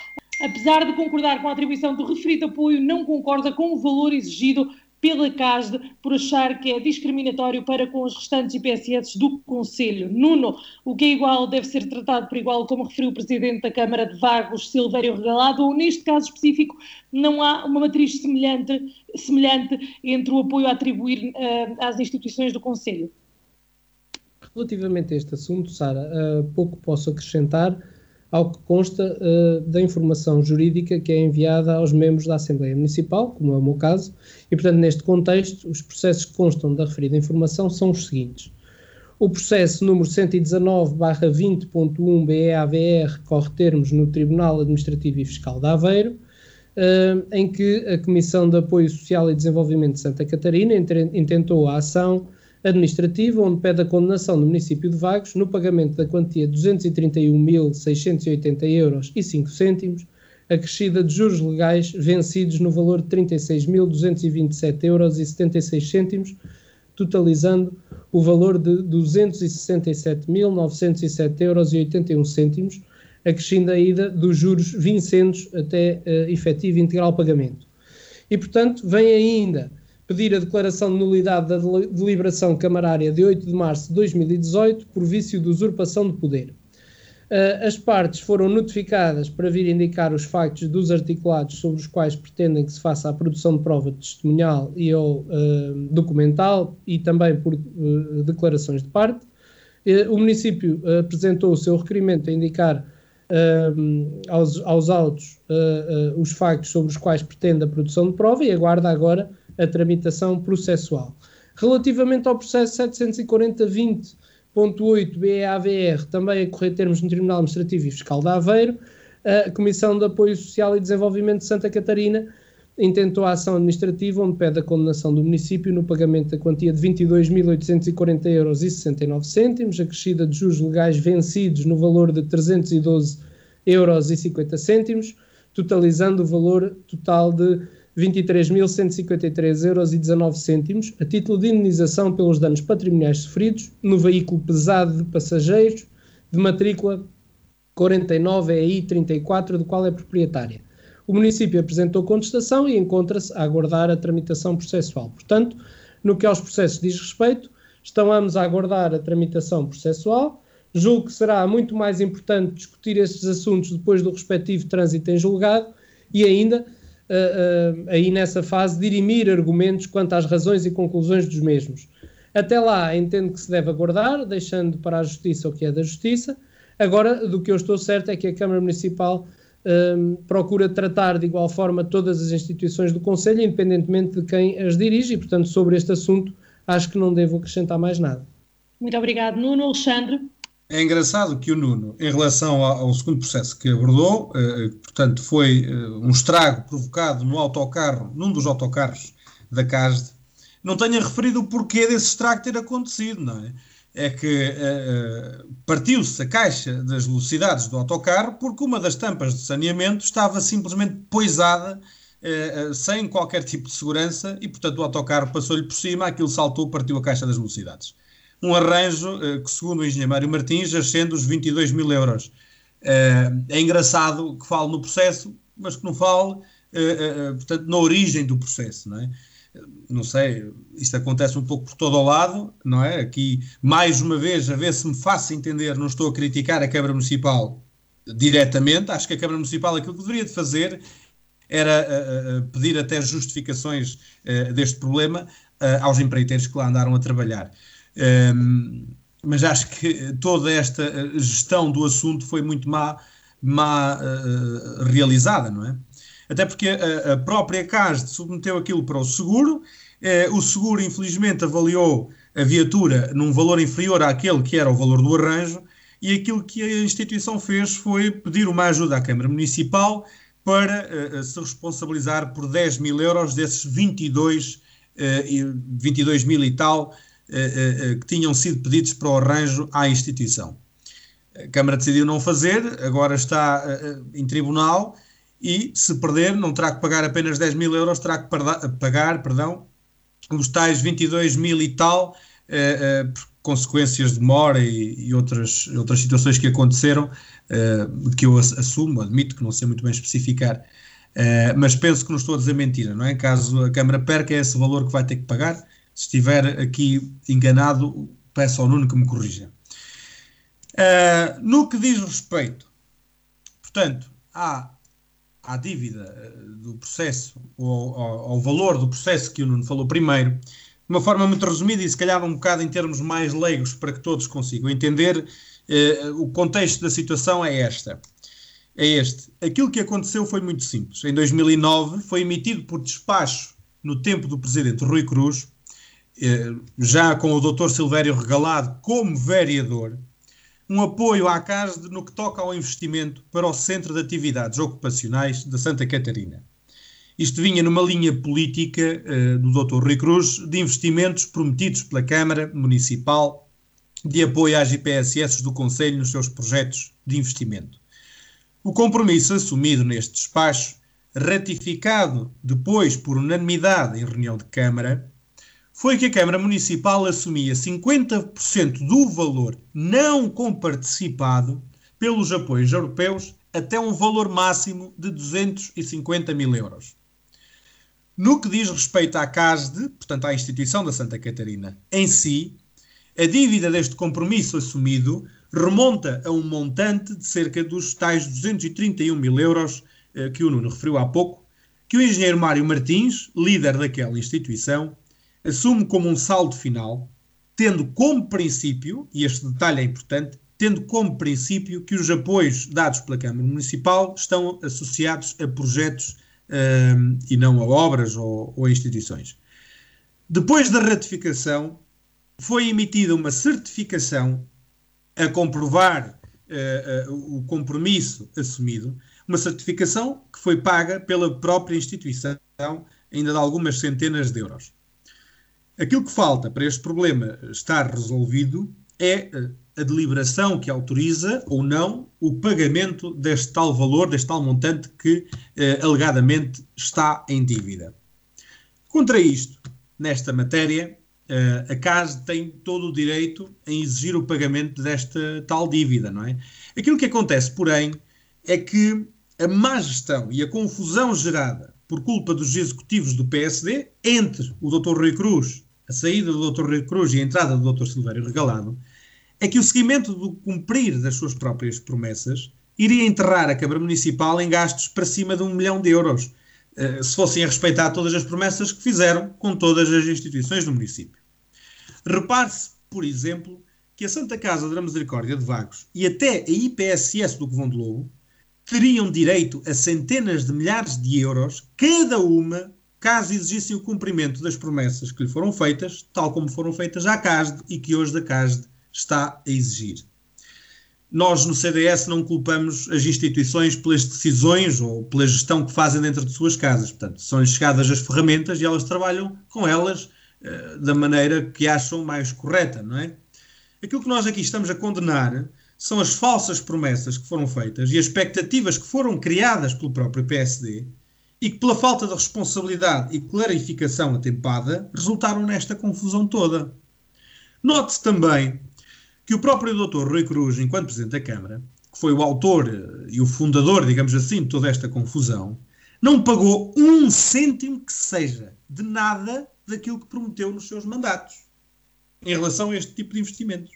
apesar de concordar com a atribuição do referido apoio, não concorda com o valor exigido pela CASD por achar que é discriminatório para com os restantes IPSS do Conselho. Nuno, o que é igual deve ser tratado por igual, como referiu o Presidente da Câmara de Vagos, Silvério Regalado, ou neste caso específico não há uma matriz semelhante, semelhante entre o apoio a atribuir uh, às instituições do Conselho? Relativamente a este assunto, Sara, uh, pouco posso acrescentar ao que consta uh, da informação jurídica que é enviada aos membros da Assembleia Municipal, como é o meu caso, e, portanto, neste contexto, os processos que constam da referida informação são os seguintes. O processo número 119-20.1 BEAVR corre termos no Tribunal Administrativo e Fiscal de Aveiro, uh, em que a Comissão de Apoio Social e Desenvolvimento de Santa Catarina intentou a ação administrativa, onde pede a condenação do município de Vagos no pagamento da quantia de 231.680 euros e 5 cêntimos, acrescida de juros legais vencidos no valor de 36.227 euros e 76 cêntimos, totalizando o valor de 267.907 euros e 81 cêntimos, acrescida ainda dos juros vincentes até uh, efetivo integral pagamento. E, portanto, vem ainda pedir a declaração de nulidade da deliberação camarária de 8 de março de 2018 por vício de usurpação de poder. Uh, as partes foram notificadas para vir indicar os factos dos articulados sobre os quais pretendem que se faça a produção de prova testemunhal e ou uh, documental e também por uh, declarações de parte. o município apresentou o seu requerimento a indicar aos, aos autos os factos sobre os quais pretende a produção de prova e aguarda agora a tramitação processual. Relativamente ao processo 740-20.8 BEAVR, também a correr termos no Tribunal Administrativo e Fiscal de Aveiro, a Comissão de Apoio Social e Desenvolvimento de Santa Catarina intentou a ação administrativa onde pede a condenação do município no pagamento da quantia de 22.840 euros e 69 cêntimos, acrescida de juros legais vencidos no valor de 312 euros e 50 cêntimos, totalizando o valor total de 23.153 euros e 19 cêntimos a título de indenização pelos danos patrimoniais sofridos no veículo pesado de passageiros de matrícula 49 EI 34, do qual é proprietária. O município apresentou contestação e encontra-se a aguardar a tramitação processual. Portanto, no que aos processos diz respeito, estão ambos a aguardar a tramitação processual. Julgo que será muito mais importante discutir estes assuntos depois do respectivo trânsito em julgado e ainda uh, aí nessa fase, dirimir argumentos quanto às razões e conclusões dos mesmos. Até lá, entendo que se deve aguardar, deixando para a Justiça o que é da Justiça. Agora, do que eu estou certo é que a Câmara Municipal procura tratar de igual forma todas as instituições do Conselho, independentemente de quem as dirige, e, portanto, sobre este assunto, acho que não devo acrescentar mais nada. Muito obrigado, Nuno. Alexandre? É engraçado que o Nuno, em relação ao, segundo processo que abordou, eh, portanto, foi eh, um estrago provocado no autocarro, num dos autocarros da CASD, não tenha referido o porquê desse estrago ter acontecido, não é? é que partiu-se a caixa das velocidades do autocarro porque uma das tampas de saneamento estava simplesmente poisada sem qualquer tipo de segurança e, portanto, o autocarro passou-lhe por cima, aquilo saltou, partiu a caixa das velocidades. Um arranjo que, segundo o engenheiro Mário Martins, ascende os 22 mil euros. é engraçado que fale no processo, mas que não fale, portanto, na origem do processo, não é? não sei, isto acontece um pouco por todo o lado, não é? Aqui, mais uma vez, a ver se me faço entender, não estou a criticar a Câmara Municipal diretamente, acho que a Câmara Municipal aquilo que deveria de fazer era pedir até justificações deste problema aos empreiteiros que lá andaram a trabalhar. Um, ehm, mas acho que toda esta gestão do assunto foi muito má, má realizada, não é? até porque a, a própria CASD submeteu aquilo para o seguro, eh, o seguro infelizmente avaliou a viatura num valor inferior àquele que era o valor do arranjo, e aquilo que a instituição fez foi pedir uma ajuda à Câmara Municipal para uh, se responsabilizar por 10 mil euros desses 22, uh, 22 mil e tal uh, que tinham sido pedidos para o arranjo à instituição. A Câmara decidiu não fazer, agora está em tribunal e se perder não terá que pagar apenas 10 mil euros, terá que pagar perdão, os tais 22 mil e tal, eh, eh, por consequências de demora e, e, outras, outras situações que aconteceram, eh, que eu assumo, admito que não sei muito bem especificar, eh, mas penso que não estou a dizer mentira, não é? Caso a Câmara perca, é esse valor que vai ter que pagar. Se estiver aqui enganado, peço ao Nuno que me corrija. Eh, no que diz respeito, portanto, há à dívida eh, do processo, ou ao, ao, valor do processo que o Nuno falou primeiro, de uma forma muito resumida e se calhar um bocado em termos mais leigos para que todos consigam entender, eh, o contexto da situação é esta. É este. Aquilo que aconteceu foi muito simples. Em 2009 foi emitido por despacho no tempo do presidente Rui Cruz, já com o Dr. Silvério Regalado como vereador, um apoio à CASD no que toca ao investimento para o Centro de Atividades Ocupacionais da Santa Catarina. Isto vinha numa linha política uh, do Dr. Rui Cruz de investimentos prometidos pela Câmara Municipal de apoio às IPSS do Conselho nos seus projetos de investimento. O compromisso assumido neste despacho, ratificado depois por unanimidade em reunião de Câmara, foi que a Câmara Municipal assumia 50% do valor não comparticipado pelos apoios europeus até um valor máximo de 250 mil euros. No que diz respeito à CASD, portanto à instituição da Santa Catarina, em si, a dívida deste compromisso assumido remonta a um montante de cerca dos tais 231 mil euros eh, que o Nuno referiu há pouco, que o engenheiro Mário Martins, líder daquela instituição, assume como um saldo final, tendo como princípio, e este detalhe é importante, tendo como princípio que os apoios dados pela Câmara Municipal estão associados a projetos um, e não a obras ou, ou a instituições. Depois da ratificação, foi emitida uma certificação a comprovar uh, uh, o compromisso assumido, uma certificação que foi paga pela própria instituição, ainda de algumas centenas de euros. Aquilo que falta para este problema estar resolvido é eh, a deliberação que autoriza ou não o pagamento deste tal valor, deste tal montante que eh, alegadamente está em dívida. Contra isto, nesta matéria, eh, a CAS tem todo o direito em exigir o pagamento desta tal dívida, não é? Aquilo que acontece, porém, é que a má gestão e a confusão gerada por culpa dos executivos do PSD entre o Dr. Rui Cruz a saída do Dr. Rui Cruz e a entrada do Dr. Silvério Regalado, é que o seguimento do cumprir das suas próprias promessas iria enterrar a Câmara Municipal em gastos para cima de um milhão de euros, eh, se fossem a respeitar todas as promessas que fizeram com todas as instituições do município. Repare-se, por exemplo, que a Santa Casa da Misericórdia de Vagos e até a IPSS do Covão de Lobo teriam direito a centenas de milhares de euros, cada uma, caso exigissem o cumprimento das promessas que lhe foram feitas, tal como foram feitas à CASD e que hoje a CASD está a exigir. Nós no CDS não culpamos as instituições pelas decisões ou pela gestão que fazem dentro de suas casas. Portanto, são-lhes chegadas as ferramentas e elas trabalham com elas uh, da maneira que acham mais correta, não é? Aquilo que nós aqui estamos a condenar são as falsas promessas que foram feitas e as expectativas que foram criadas pelo próprio PSD e que, pela falta de responsabilidade e clarificação atempada, resultaram nesta confusão toda. Note-se também que o próprio Dr. Rui Cruz, enquanto Presidente da Câmara, que foi o autor eh, e o fundador, digamos assim, de toda esta confusão, não pagou um cêntimo que seja de nada daquilo que prometeu nos seus mandatos em relação a este tipo de investimentos.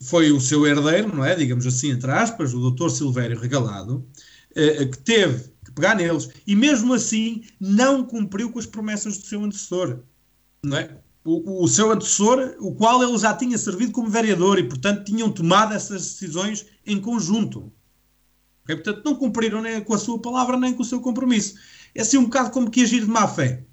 Foi o seu herdeiro, não é? Digamos assim, entre aspas, o Dr. Silvério Regalado, eh, que teve pegar neles e mesmo assim não cumpriu com as promessas do seu antecessor, não é? O, o, seu antecessor, o qual ele já tinha servido como vereador e, portanto, tinham tomado essas decisões em conjunto. Portanto, não cumpriram nem com a sua palavra nem com o seu compromisso. É assim um bocado como que agir de má fé.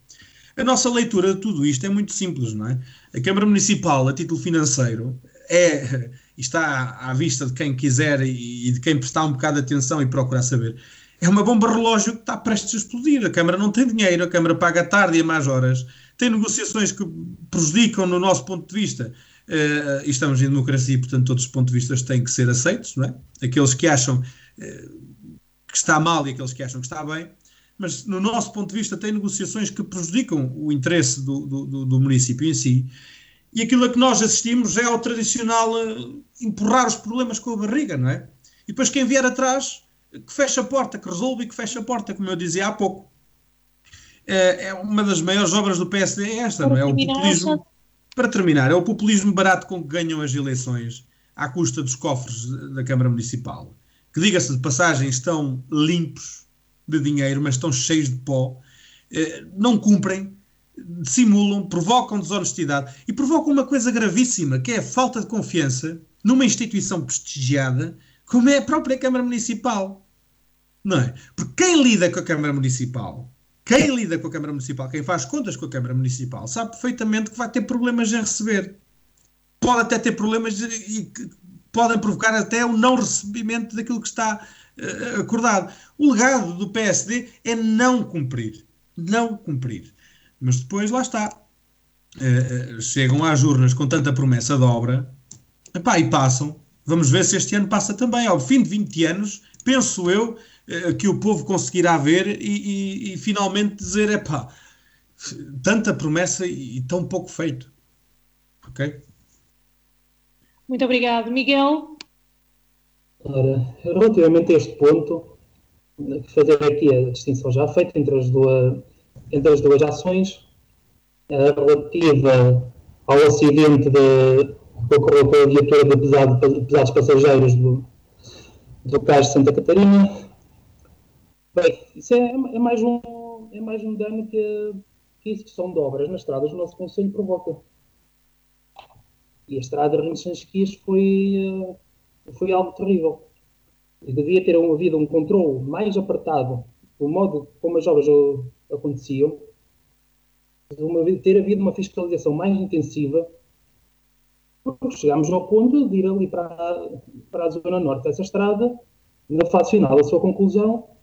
A nossa leitura de tudo isto é muito simples, não é? A Câmara Municipal, a título financeiro, é, está à vista de quem quiser e de quem prestar um bocado de atenção e procurar saber. É uma bomba relógio que está prestes a explodir. A Câmara não tem dinheiro, a Câmara paga tarde e a mais horas, tem negociações que prejudicam, no nosso ponto de vista, uh, e estamos em democracia e, portanto, todos os pontos de vista têm que ser aceitos, não é? Aqueles que acham uh, que está mal e aqueles que acham que está bem mas no nosso ponto de vista tem negociações que prejudicam o interesse do, do, do município em si. E aquilo a que nós assistimos é ao tradicional uh, empurrar os problemas com a barriga, não é? E depois quem vier atrás, que fecha a porta, que resolve e que fecha a porta, como eu dizia há pouco. É, é uma das maiores obras do PSD é esta, não é? O populismo, para terminar, é o populismo barato com que ganham as eleições à custa dos cofres da Câmara Municipal. Que, diga-se de passagem, estão limpos de dinheiro, mas estão cheios de pó, eh, não cumprem, simulam, provocam desonestidade e provocam uma coisa gravíssima, que é a falta de confiança numa instituição prestigiada como é a própria Câmara Municipal. Não é? Porque quem lida com a Câmara Municipal, quem lida com a Câmara Municipal, quem faz contas com a Câmara Municipal, sabe perfeitamente que vai ter problemas em receber. Pode até ter problemas e podem provocar até o não recebimento daquilo que está uh, acordado. O legado do PSD é não cumprir. Não cumprir. Mas depois lá está. Uh, chegam às urnas com tanta promessa de obra epá, e passam. Vamos ver se este ano passa também. Ao fim de 20 anos, penso eu que o povo conseguirá ver e, e, e finalmente dizer: epá, tanta promessa e, e tão pouco feito. Ok? Muito obrigado. Miguel? Ora, relativamente a este ponto, fazer aqui a distinção já feita entre as duas, entre as duas ações, relativa ao acidente de, que ocorreu com a viatura de pesado, pesados passageiros do, do Cais de Santa Catarina. Bem, isso é, é, mais, um, é mais um dano que, que a execução de obras nas estradas do nosso Conselho provoca. E a estrada de foi, uh, foi algo terrível. Devia ter havido um controle mais apertado do modo como as obras aconteciam, uma, ter havido uma fiscalização mais intensiva, chegámos ao ponto de ir ali para, para a zona norte dessa estrada, na fase final da sua conclusão,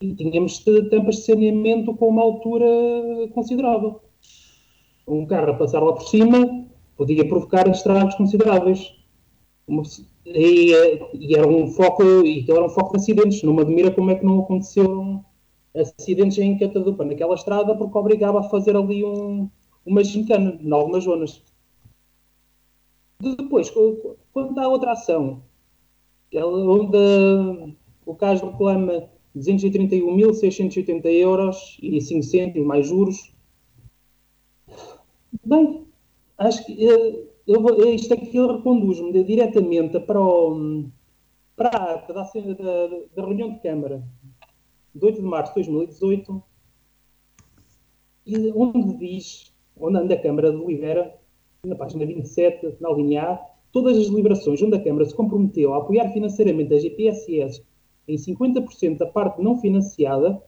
e tínhamos tampas de saneamento com uma altura considerável. Um carro a passar lá por cima podia provocar estragos consideráveis. E, e, era um foco, e era um foco de acidentes. Não me admira como é que não aconteceram acidentes em Catadupa, naquela estrada, porque obrigava a fazer ali um, uma gincana em algumas zonas. Depois, quanto à outra ação, onde o caso reclama 231.680 euros e 5 cêntimos mais juros. Bem, acho que eu, eu, isto aqui reconduz-me diretamente para, o, para a ata da, da, da, reunião de Câmara de 8 de março de 2018, onde diz, onde a Câmara delibera, na página 27, na linha A, todas as deliberações onde a Câmara se comprometeu a apoiar financeiramente a GPSS em 50% da parte não financiada,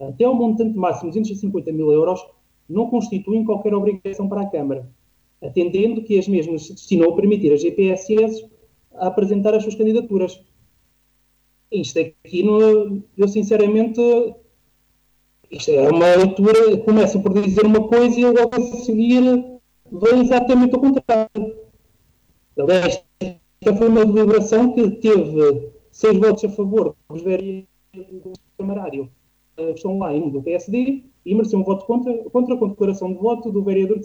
até ao montante máximo de 250 mil euros, não constituem qualquer obrigação para a Câmara atendendo que as mesmas se destinou a permitir às GPSS a apresentar as suas candidaturas. Isto aqui, eu sinceramente, isto é uma leitura, começa por dizer uma coisa e logo a seguir vem exatamente o contrário. Aliás, esta foi uma deliberação que teve seis votos a favor do camarário que estão lá do PSD e mereceu um voto contra, contra com declaração de voto do vereador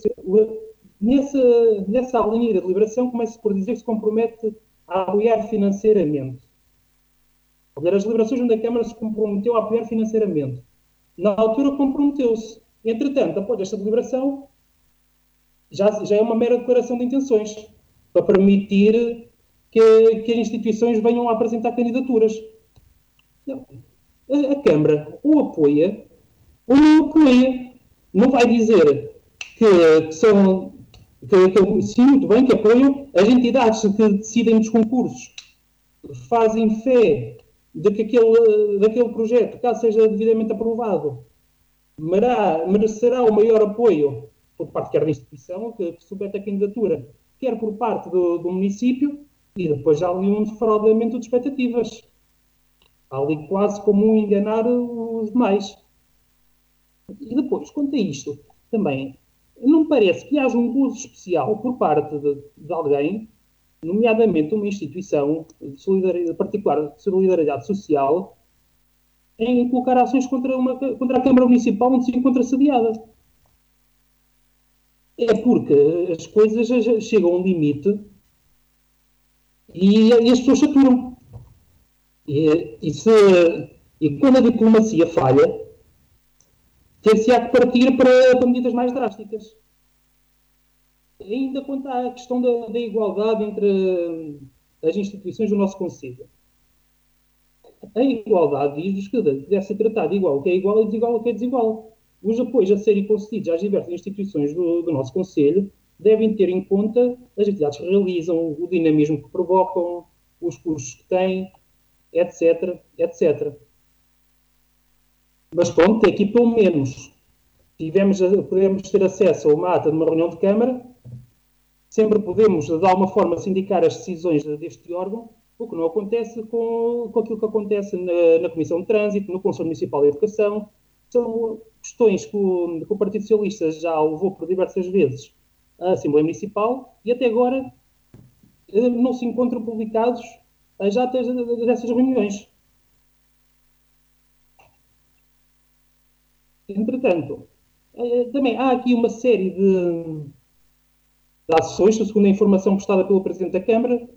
Nessa, nessa linha de deliberação, começa por dizer que se compromete a apoiar financeiramente. As deliberações onde a Câmara se comprometeu a apoiar financeiramente. Na altura comprometeu-se. Entretanto, após esta deliberação, já, já é uma mera declaração de intenções para permitir que, que as instituições venham a apresentar candidaturas. A, a Câmara ou apoia ou não apoia. Não vai dizer que, que são que, que sim, muito bem, que apoiam as entidades que decidem dos concursos, fazem fé de que aquele, daquele projeto, caso seja devidamente aprovado, merá, merecerá o maior apoio por parte quer da instituição que, que submete a candidatura, quer por parte do, do município, e depois há ali um defraudamento de expectativas. Há ali quase como um enganar os demais. E depois, quanto a isto, também não parece que haja um uso especial por parte de, de alguém, nomeadamente uma instituição de solidariedade, particular de solidariedade social, em colocar ações contra, uma, contra a Câmara Municipal onde se encontra sediada. É porque as coisas chegam a um limite e, e as pessoas saturam. E, e, se, e quando a diplomacia falha, ter-se-á que partir para, para, medidas mais drásticas. Ainda quanto à questão da, da igualdade entre hum, as instituições do nosso Conselho. A igualdade diz que deve ser tratado igual o que é igual e desigual o que é desigual. Os apoios a serem concedidos às diversas instituições do, do nosso Conselho devem ter em conta as atividades que realizam, o dinamismo que provocam, os custos que têm, etc, etc. Mas pronto, aqui pelo menos tivemos, podemos ter acesso a uma ata de uma reunião de Câmara, sempre podemos, de alguma forma, sindicar as decisões deste órgão, o que não acontece com, com aquilo que acontece na, na Comissão de Trânsito, no Conselho Municipal de Educação. São questões que o, que o Partido Socialista já levou por diversas vezes à Assembleia Municipal e até agora eh, não se encontram publicados as atas dessas reuniões. Entretanto, eh, também há aqui uma série de, de ações, segundo a informação prestada pelo Presidente da Câmara,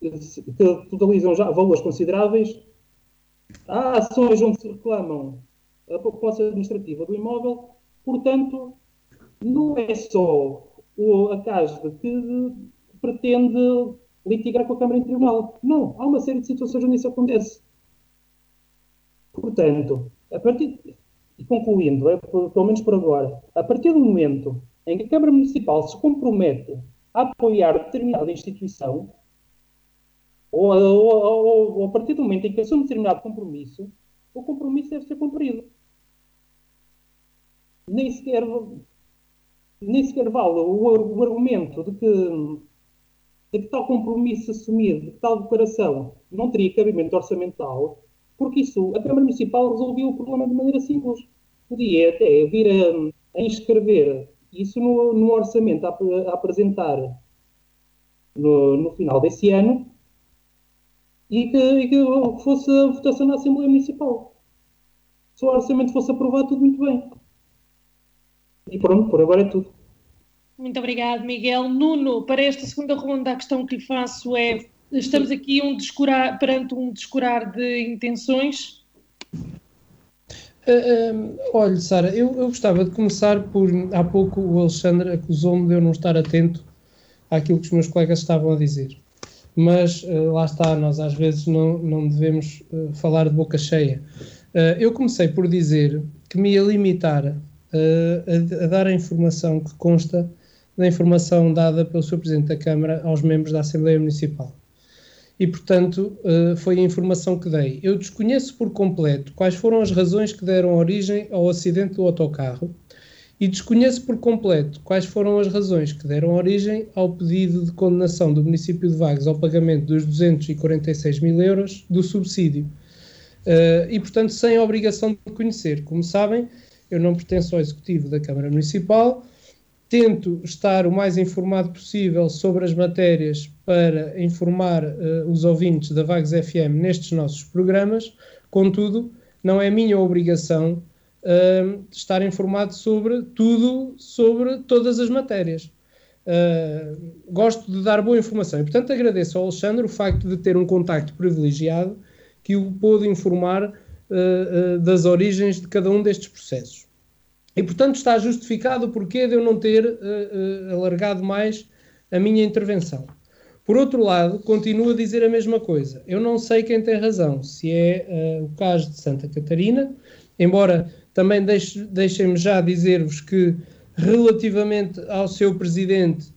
que totalizam já valores consideráveis. Há ações onde se reclamam a proposta administrativa do imóvel, portanto, não é só o, a CASD que pretende litigar com a Câmara em tribunal. Não, há uma série de situações onde isso acontece. Portanto, a partir, e concluindo, é, pelo menos por agora, a partir do momento em que a Câmara Municipal se compromete a apoiar determinada instituição, ou, ou, ou, ou a partir do momento em que assume determinado compromisso, o compromisso deve ser cumprido. Nem sequer, nem sequer vale o, o argumento de que, de que tal compromisso assumido, de que tal declaração não teria cabimento orçamental, porque isso, a Câmara Municipal resolveu o problema de maneira simples. Podia até vir a, a inscrever isso no, no orçamento a, a apresentar no, no, final desse ano e que, e que, fosse a votação na Assembleia Municipal. Se o orçamento fosse aprovado, tudo muito bem. E pronto, por agora é tudo. Muito obrigado, Miguel. Nuno, para esta segunda ronda, a questão que lhe faço é estamos aqui um descurar, perante um descurar de intenções? Uh, uh, olha, Sara, eu, eu, gostava de começar por. Há pouco o Alexandre acusou-me de eu não estar atento àquilo que os meus colegas estavam a dizer. Mas uh, lá está, nós às vezes não, não devemos falar de boca cheia. eu comecei por dizer que me ia limitar a, a dar a informação que consta da informação dada pelo Sr. Presidente da Câmara aos membros da Assembleia Municipal e, portanto, uh, foi a informação que dei. Eu desconheço por completo quais foram as razões que deram origem ao acidente do autocarro e desconheço por completo quais foram as razões que deram origem ao pedido de condenação do município de Vagos ao pagamento dos 246 mil euros do subsídio. Uh, e, portanto, sem a obrigação de conhecer. Como sabem, eu não pertenço ao executivo da Câmara Municipal tento estar o mais informado possível sobre as matérias para informar uh, os ouvintes da Vagos FM nestes nossos programas, contudo, não é minha obrigação uh, estar informado sobre tudo, sobre todas as matérias. Uh, gosto de dar boa informação e, portanto, agradeço ao Alexandre o facto de ter um contacto privilegiado que o pôde informar das origens de cada um destes processos. E, portanto, está justificado o porquê de eu não ter uh, alargado mais a minha intervenção. Por outro lado, continuo a dizer a mesma coisa. Eu não sei quem tem razão, se é o caso de Santa Catarina, embora também deixe, deixem-me já dizer-vos que, relativamente ao seu presidente,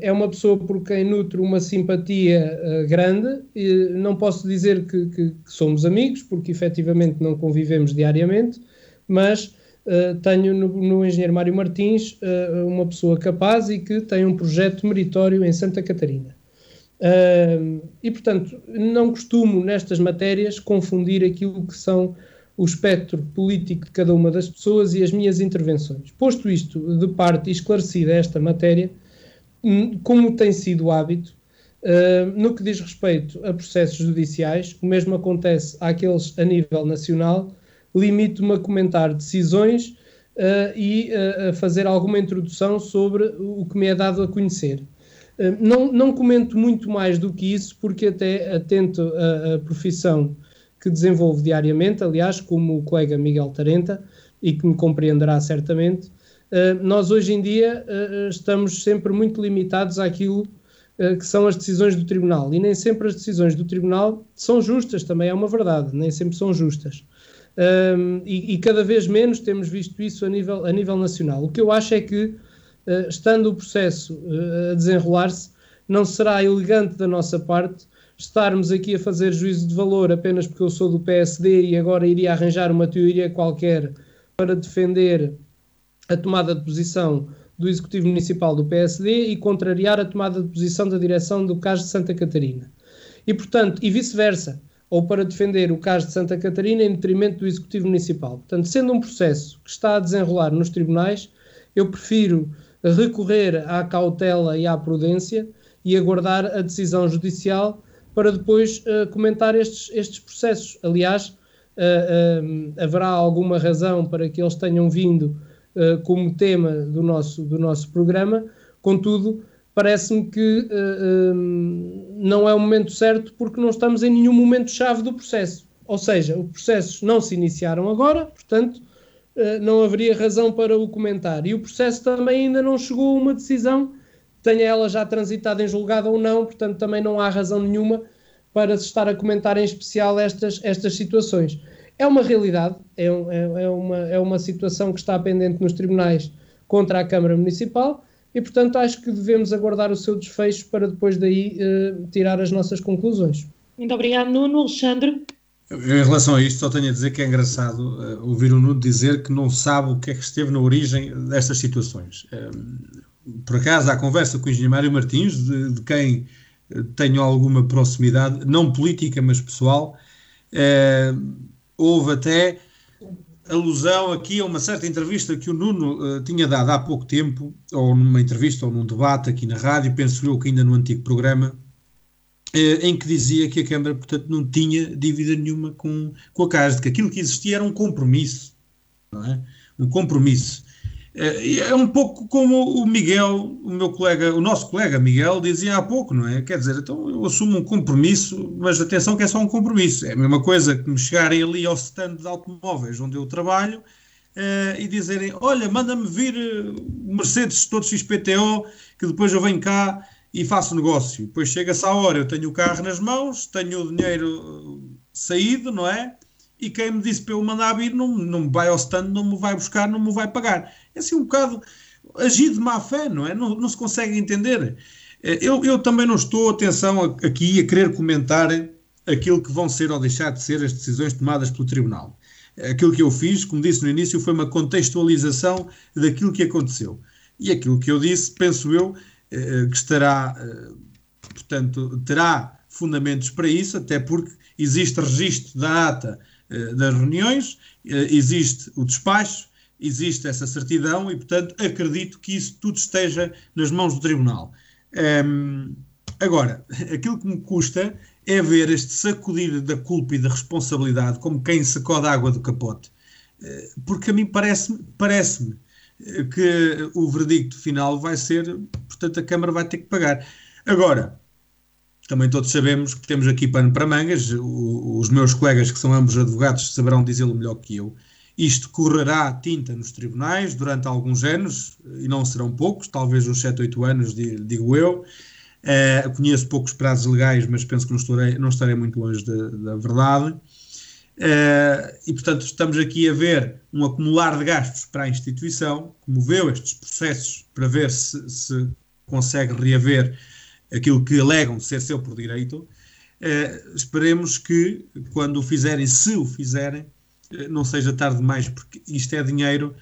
é uma pessoa por quem nutro uma simpatia grande. E não posso dizer que, que, que somos amigos, porque efetivamente não convivemos diariamente, mas Uh, tenho no, no, engenheiro Mário Martins uh, uma pessoa capaz e que tem um projeto meritório em Santa Catarina. Uh, e, portanto, não costumo nestas matérias confundir aquilo que são o espectro político de cada uma das pessoas e as minhas intervenções. Posto isto de parte e esclarecida esta matéria, hum, como tem sido o hábito, no que diz respeito a processos judiciais, o mesmo acontece àqueles a nível nacional, limito-me a comentar decisões uh, e uh, a fazer alguma introdução sobre o que me é dado a conhecer. Uh, não, não comento muito mais do que isso, porque até atento a profissão que desenvolvo diariamente, aliás, como o colega Miguel Tarenta, e que me compreenderá certamente, nós hoje em dia estamos sempre muito limitados àquilo que são as decisões do Tribunal. E nem sempre as decisões do Tribunal são justas, também é uma verdade, nem sempre são justas um, e, cada vez menos temos visto isso a nível, a nível nacional. O que eu acho é que, estando o processo a desenrolar-se, não será elegante da nossa parte estarmos aqui a fazer juízo de valor apenas porque eu sou do PSD e agora iria arranjar uma teoria qualquer para defender a tomada de posição do Executivo Municipal do PSD e contrariar a tomada de posição da direção do caso de Santa Catarina. E, portanto, e vice-versa ou para defender o caso de Santa Catarina em detrimento do Executivo Municipal. Portanto, sendo um processo que está a desenrolar nos tribunais, eu prefiro recorrer à cautela e à prudência e aguardar a decisão judicial para depois uh, comentar estes, estes processos. Aliás, uh, uh, haverá alguma razão para que eles tenham vindo como tema do nosso, do nosso programa, contudo, parece-me que uh, uh, não é o momento certo porque não estamos em nenhum momento-chave do processo. Ou seja, os processos não se iniciaram agora, portanto, uh, não haveria razão para o comentar. E o processo também ainda não chegou a uma decisão, tenha ela já transitado em julgado ou não, portanto, também não há razão nenhuma para se estar a comentar em especial estas, estas situações. É uma realidade, é, é, é, uma, é uma situação que está pendente nos tribunais contra a Câmara Municipal e, portanto, acho que devemos aguardar o seu desfecho para depois daí uh, tirar as nossas conclusões. Muito obrigado, Nuno. Alexandre? Em relação a isto, só tenho a dizer que é engraçado uh, ouvir o Nuno dizer que não sabe o que é que esteve na origem destas situações. Uh, por acaso, há conversa com o engenheiro Mário Martins, de, de quem tenho alguma proximidade, não política, mas pessoal. Houve até alusão aqui a uma certa entrevista que o Nuno uh, tinha dado há pouco tempo, ou numa entrevista ou num debate aqui na rádio, penso eu que ainda no antigo programa, uh, em que dizia que a Câmara, portanto, não tinha dívida nenhuma com, com a CAS, que aquilo que existia era um compromisso, não é? Um compromisso. É, é um pouco como o Miguel, o meu colega, o nosso colega Miguel dizia há pouco, não é? Quer dizer, então eu assumo um compromisso, mas atenção que é só um compromisso. É a mesma coisa que me chegarem ali ao stand de automóveis onde eu trabalho uh, e dizerem: Olha, manda-me vir uh, Mercedes todo XPTO, que depois eu venho cá e faço negócio. Depois chega-se a hora, eu tenho o carro nas mãos, tenho o dinheiro uh, saído, não é? E quem me disse para eu mandar vir não, não me vai ao stand, não me vai buscar, não me vai pagar. É assim um bocado agir de má fé, não é? Não, não se consegue entender. Eh, eu, eu também não estou, atenção, aqui a querer comentar aquilo que vão ser ou deixar de ser as decisões tomadas pelo Tribunal. Aquilo que eu fiz, como disse no início, foi uma contextualização daquilo que aconteceu. E aquilo que eu disse, penso eu, eh, que estará, portanto, terá fundamentos para isso, até porque existe registro da ata das reuniões, existe o despacho, existe essa certidão e, portanto, acredito que isso tudo esteja nas mãos do Tribunal. Um, agora, aquilo que me custa é ver este sacudir da culpa e da responsabilidade como quem sacode a água do capote. Eh, porque a mim parece-me parece eh, que o verdicto final vai ser, portanto, a Câmara vai ter que pagar. Agora, também todos sabemos que temos aqui pano para mangas, os meus colegas que são ambos advogados saberão dizê-lo melhor que eu. Isto correrá tinta nos tribunais durante alguns anos, e não serão poucos, talvez uns 7, 8 anos, digo eu. Uh, conheço poucos prazos legais, mas penso que não estarei, não estarei muito longe da, da verdade. Uh, e, portanto, estamos aqui a ver um acumular de gastos para a instituição, que moveu estes processos para ver se, se consegue reaver aquilo que alegam ser seu por direito. Uh, esperemos que, quando o fizerem, se o fizerem, não seja tarde demais, porque isto é dinheiro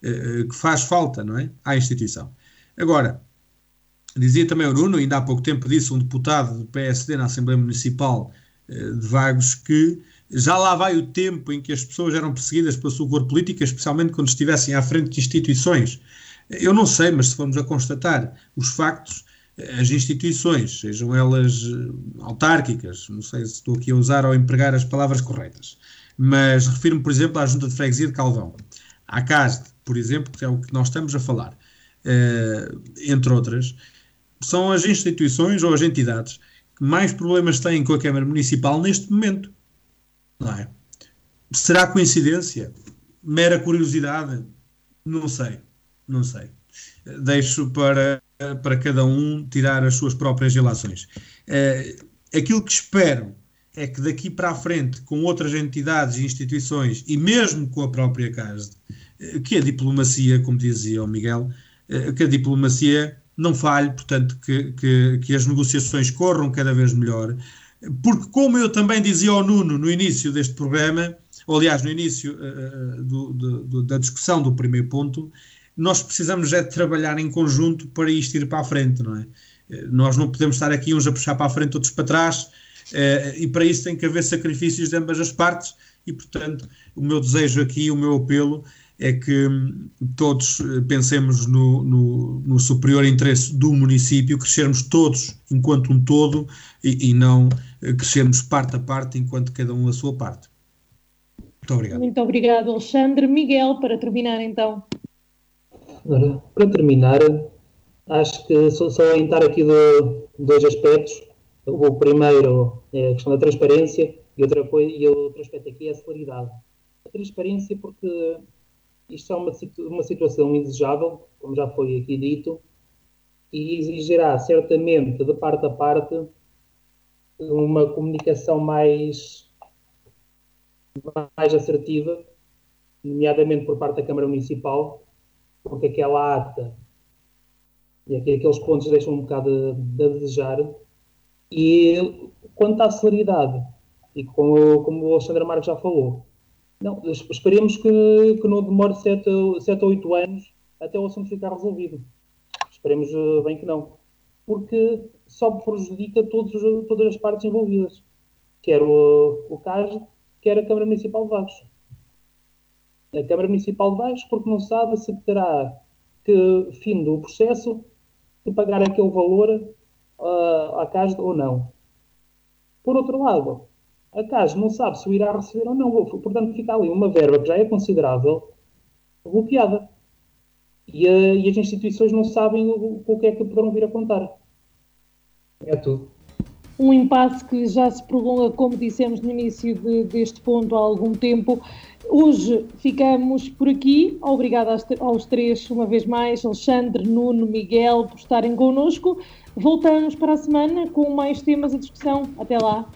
que faz falta, não é? À instituição. Agora, Dizia também o Nuno, ainda há pouco tempo disse um deputado do PSD na Assembleia Municipal eh, de Vagos que já lá vai o tempo em que as pessoas eram perseguidas pela sua cor política, especialmente quando estivessem à frente de instituições. Eu não sei, mas se formos a constatar os factos, eh, as instituições, sejam elas eh, autárquicas, não sei se estou aqui a usar ou a empregar as palavras corretas, mas refiro-me, por exemplo, à Junta de Freguesia de Calvão, à CASD, por exemplo, que é o que nós estamos a falar, entre outras, são as instituições ou as entidades que mais problemas têm com a Câmara Municipal neste momento. Não é? Será coincidência? Mera curiosidade? Não sei. Não sei. Deixo para, para cada um tirar as suas próprias relações. É, aquilo que espero é que daqui para a frente, com outras entidades e instituições, e mesmo com a própria CASD, eh, que a diplomacia, como dizia o Miguel, eh, que a diplomacia não falhe, portanto, que, que, que, as negociações corram cada vez melhor, porque, como eu também dizia ao Nuno no início deste programa, ou aliás, no início uh, do, do, da discussão do primeiro ponto, nós precisamos é de trabalhar em conjunto para isto ir para a frente, não é? Nós não podemos estar aqui uns a puxar para a frente, outros para trás, uh, e para isso tem que haver sacrifícios de ambas as partes, e portanto, o meu desejo aqui, o meu apelo é que hum, todos eh, pensemos no, no, no, superior interesse do município, crescermos todos enquanto um todo e, e, não eh, crescermos parte a parte enquanto cada um a sua parte. Muito obrigado. Muito obrigado, Alexandre. Miguel, para terminar então. Para terminar, acho que só, entrar aqui de dois aspectos. O primeiro é a questão da transparência e, outra, e outro aspecto aqui é a celeridade. A transparência porque isto é uma, uma situação indesejável, como já foi aqui dito, e exigirá certamente, de parte a parte, uma comunicação mais, mais assertiva, nomeadamente por parte da Câmara Municipal, porque aquela ata e aqueles pontos deixam um bocado a desejar. E quanto à celeridade, e como, como o Alexandre Marques já falou, não, esperemos que, que não demore 7 ou 8 anos até o assunto ficar resolvido. Esperemos eh, bem que não. Porque só prejudica todos, todas as partes envolvidas. Quer o, o CAS, quer a Câmara Municipal de Vagos. A Câmara Municipal de Vagos porque não sabe se terá que, fim do processo, de pagar aquele valor uh, à CAS ou não. Por outro lado, a CAS não sabe se o irá receber ou não. Portanto, fica ali uma verba que já é considerável bloqueada. E, a, e as instituições não sabem o, o, que é que poderão vir a contar. É tudo. Um impasse que já se prolonga, como dissemos no início de, deste ponto, há algum tempo. Hoje ficamos por aqui. Obrigada aos três, uma vez mais, Alexandre, Nuno, Miguel, por estarem connosco. Voltamos para a semana com mais temas a discussão. Até lá.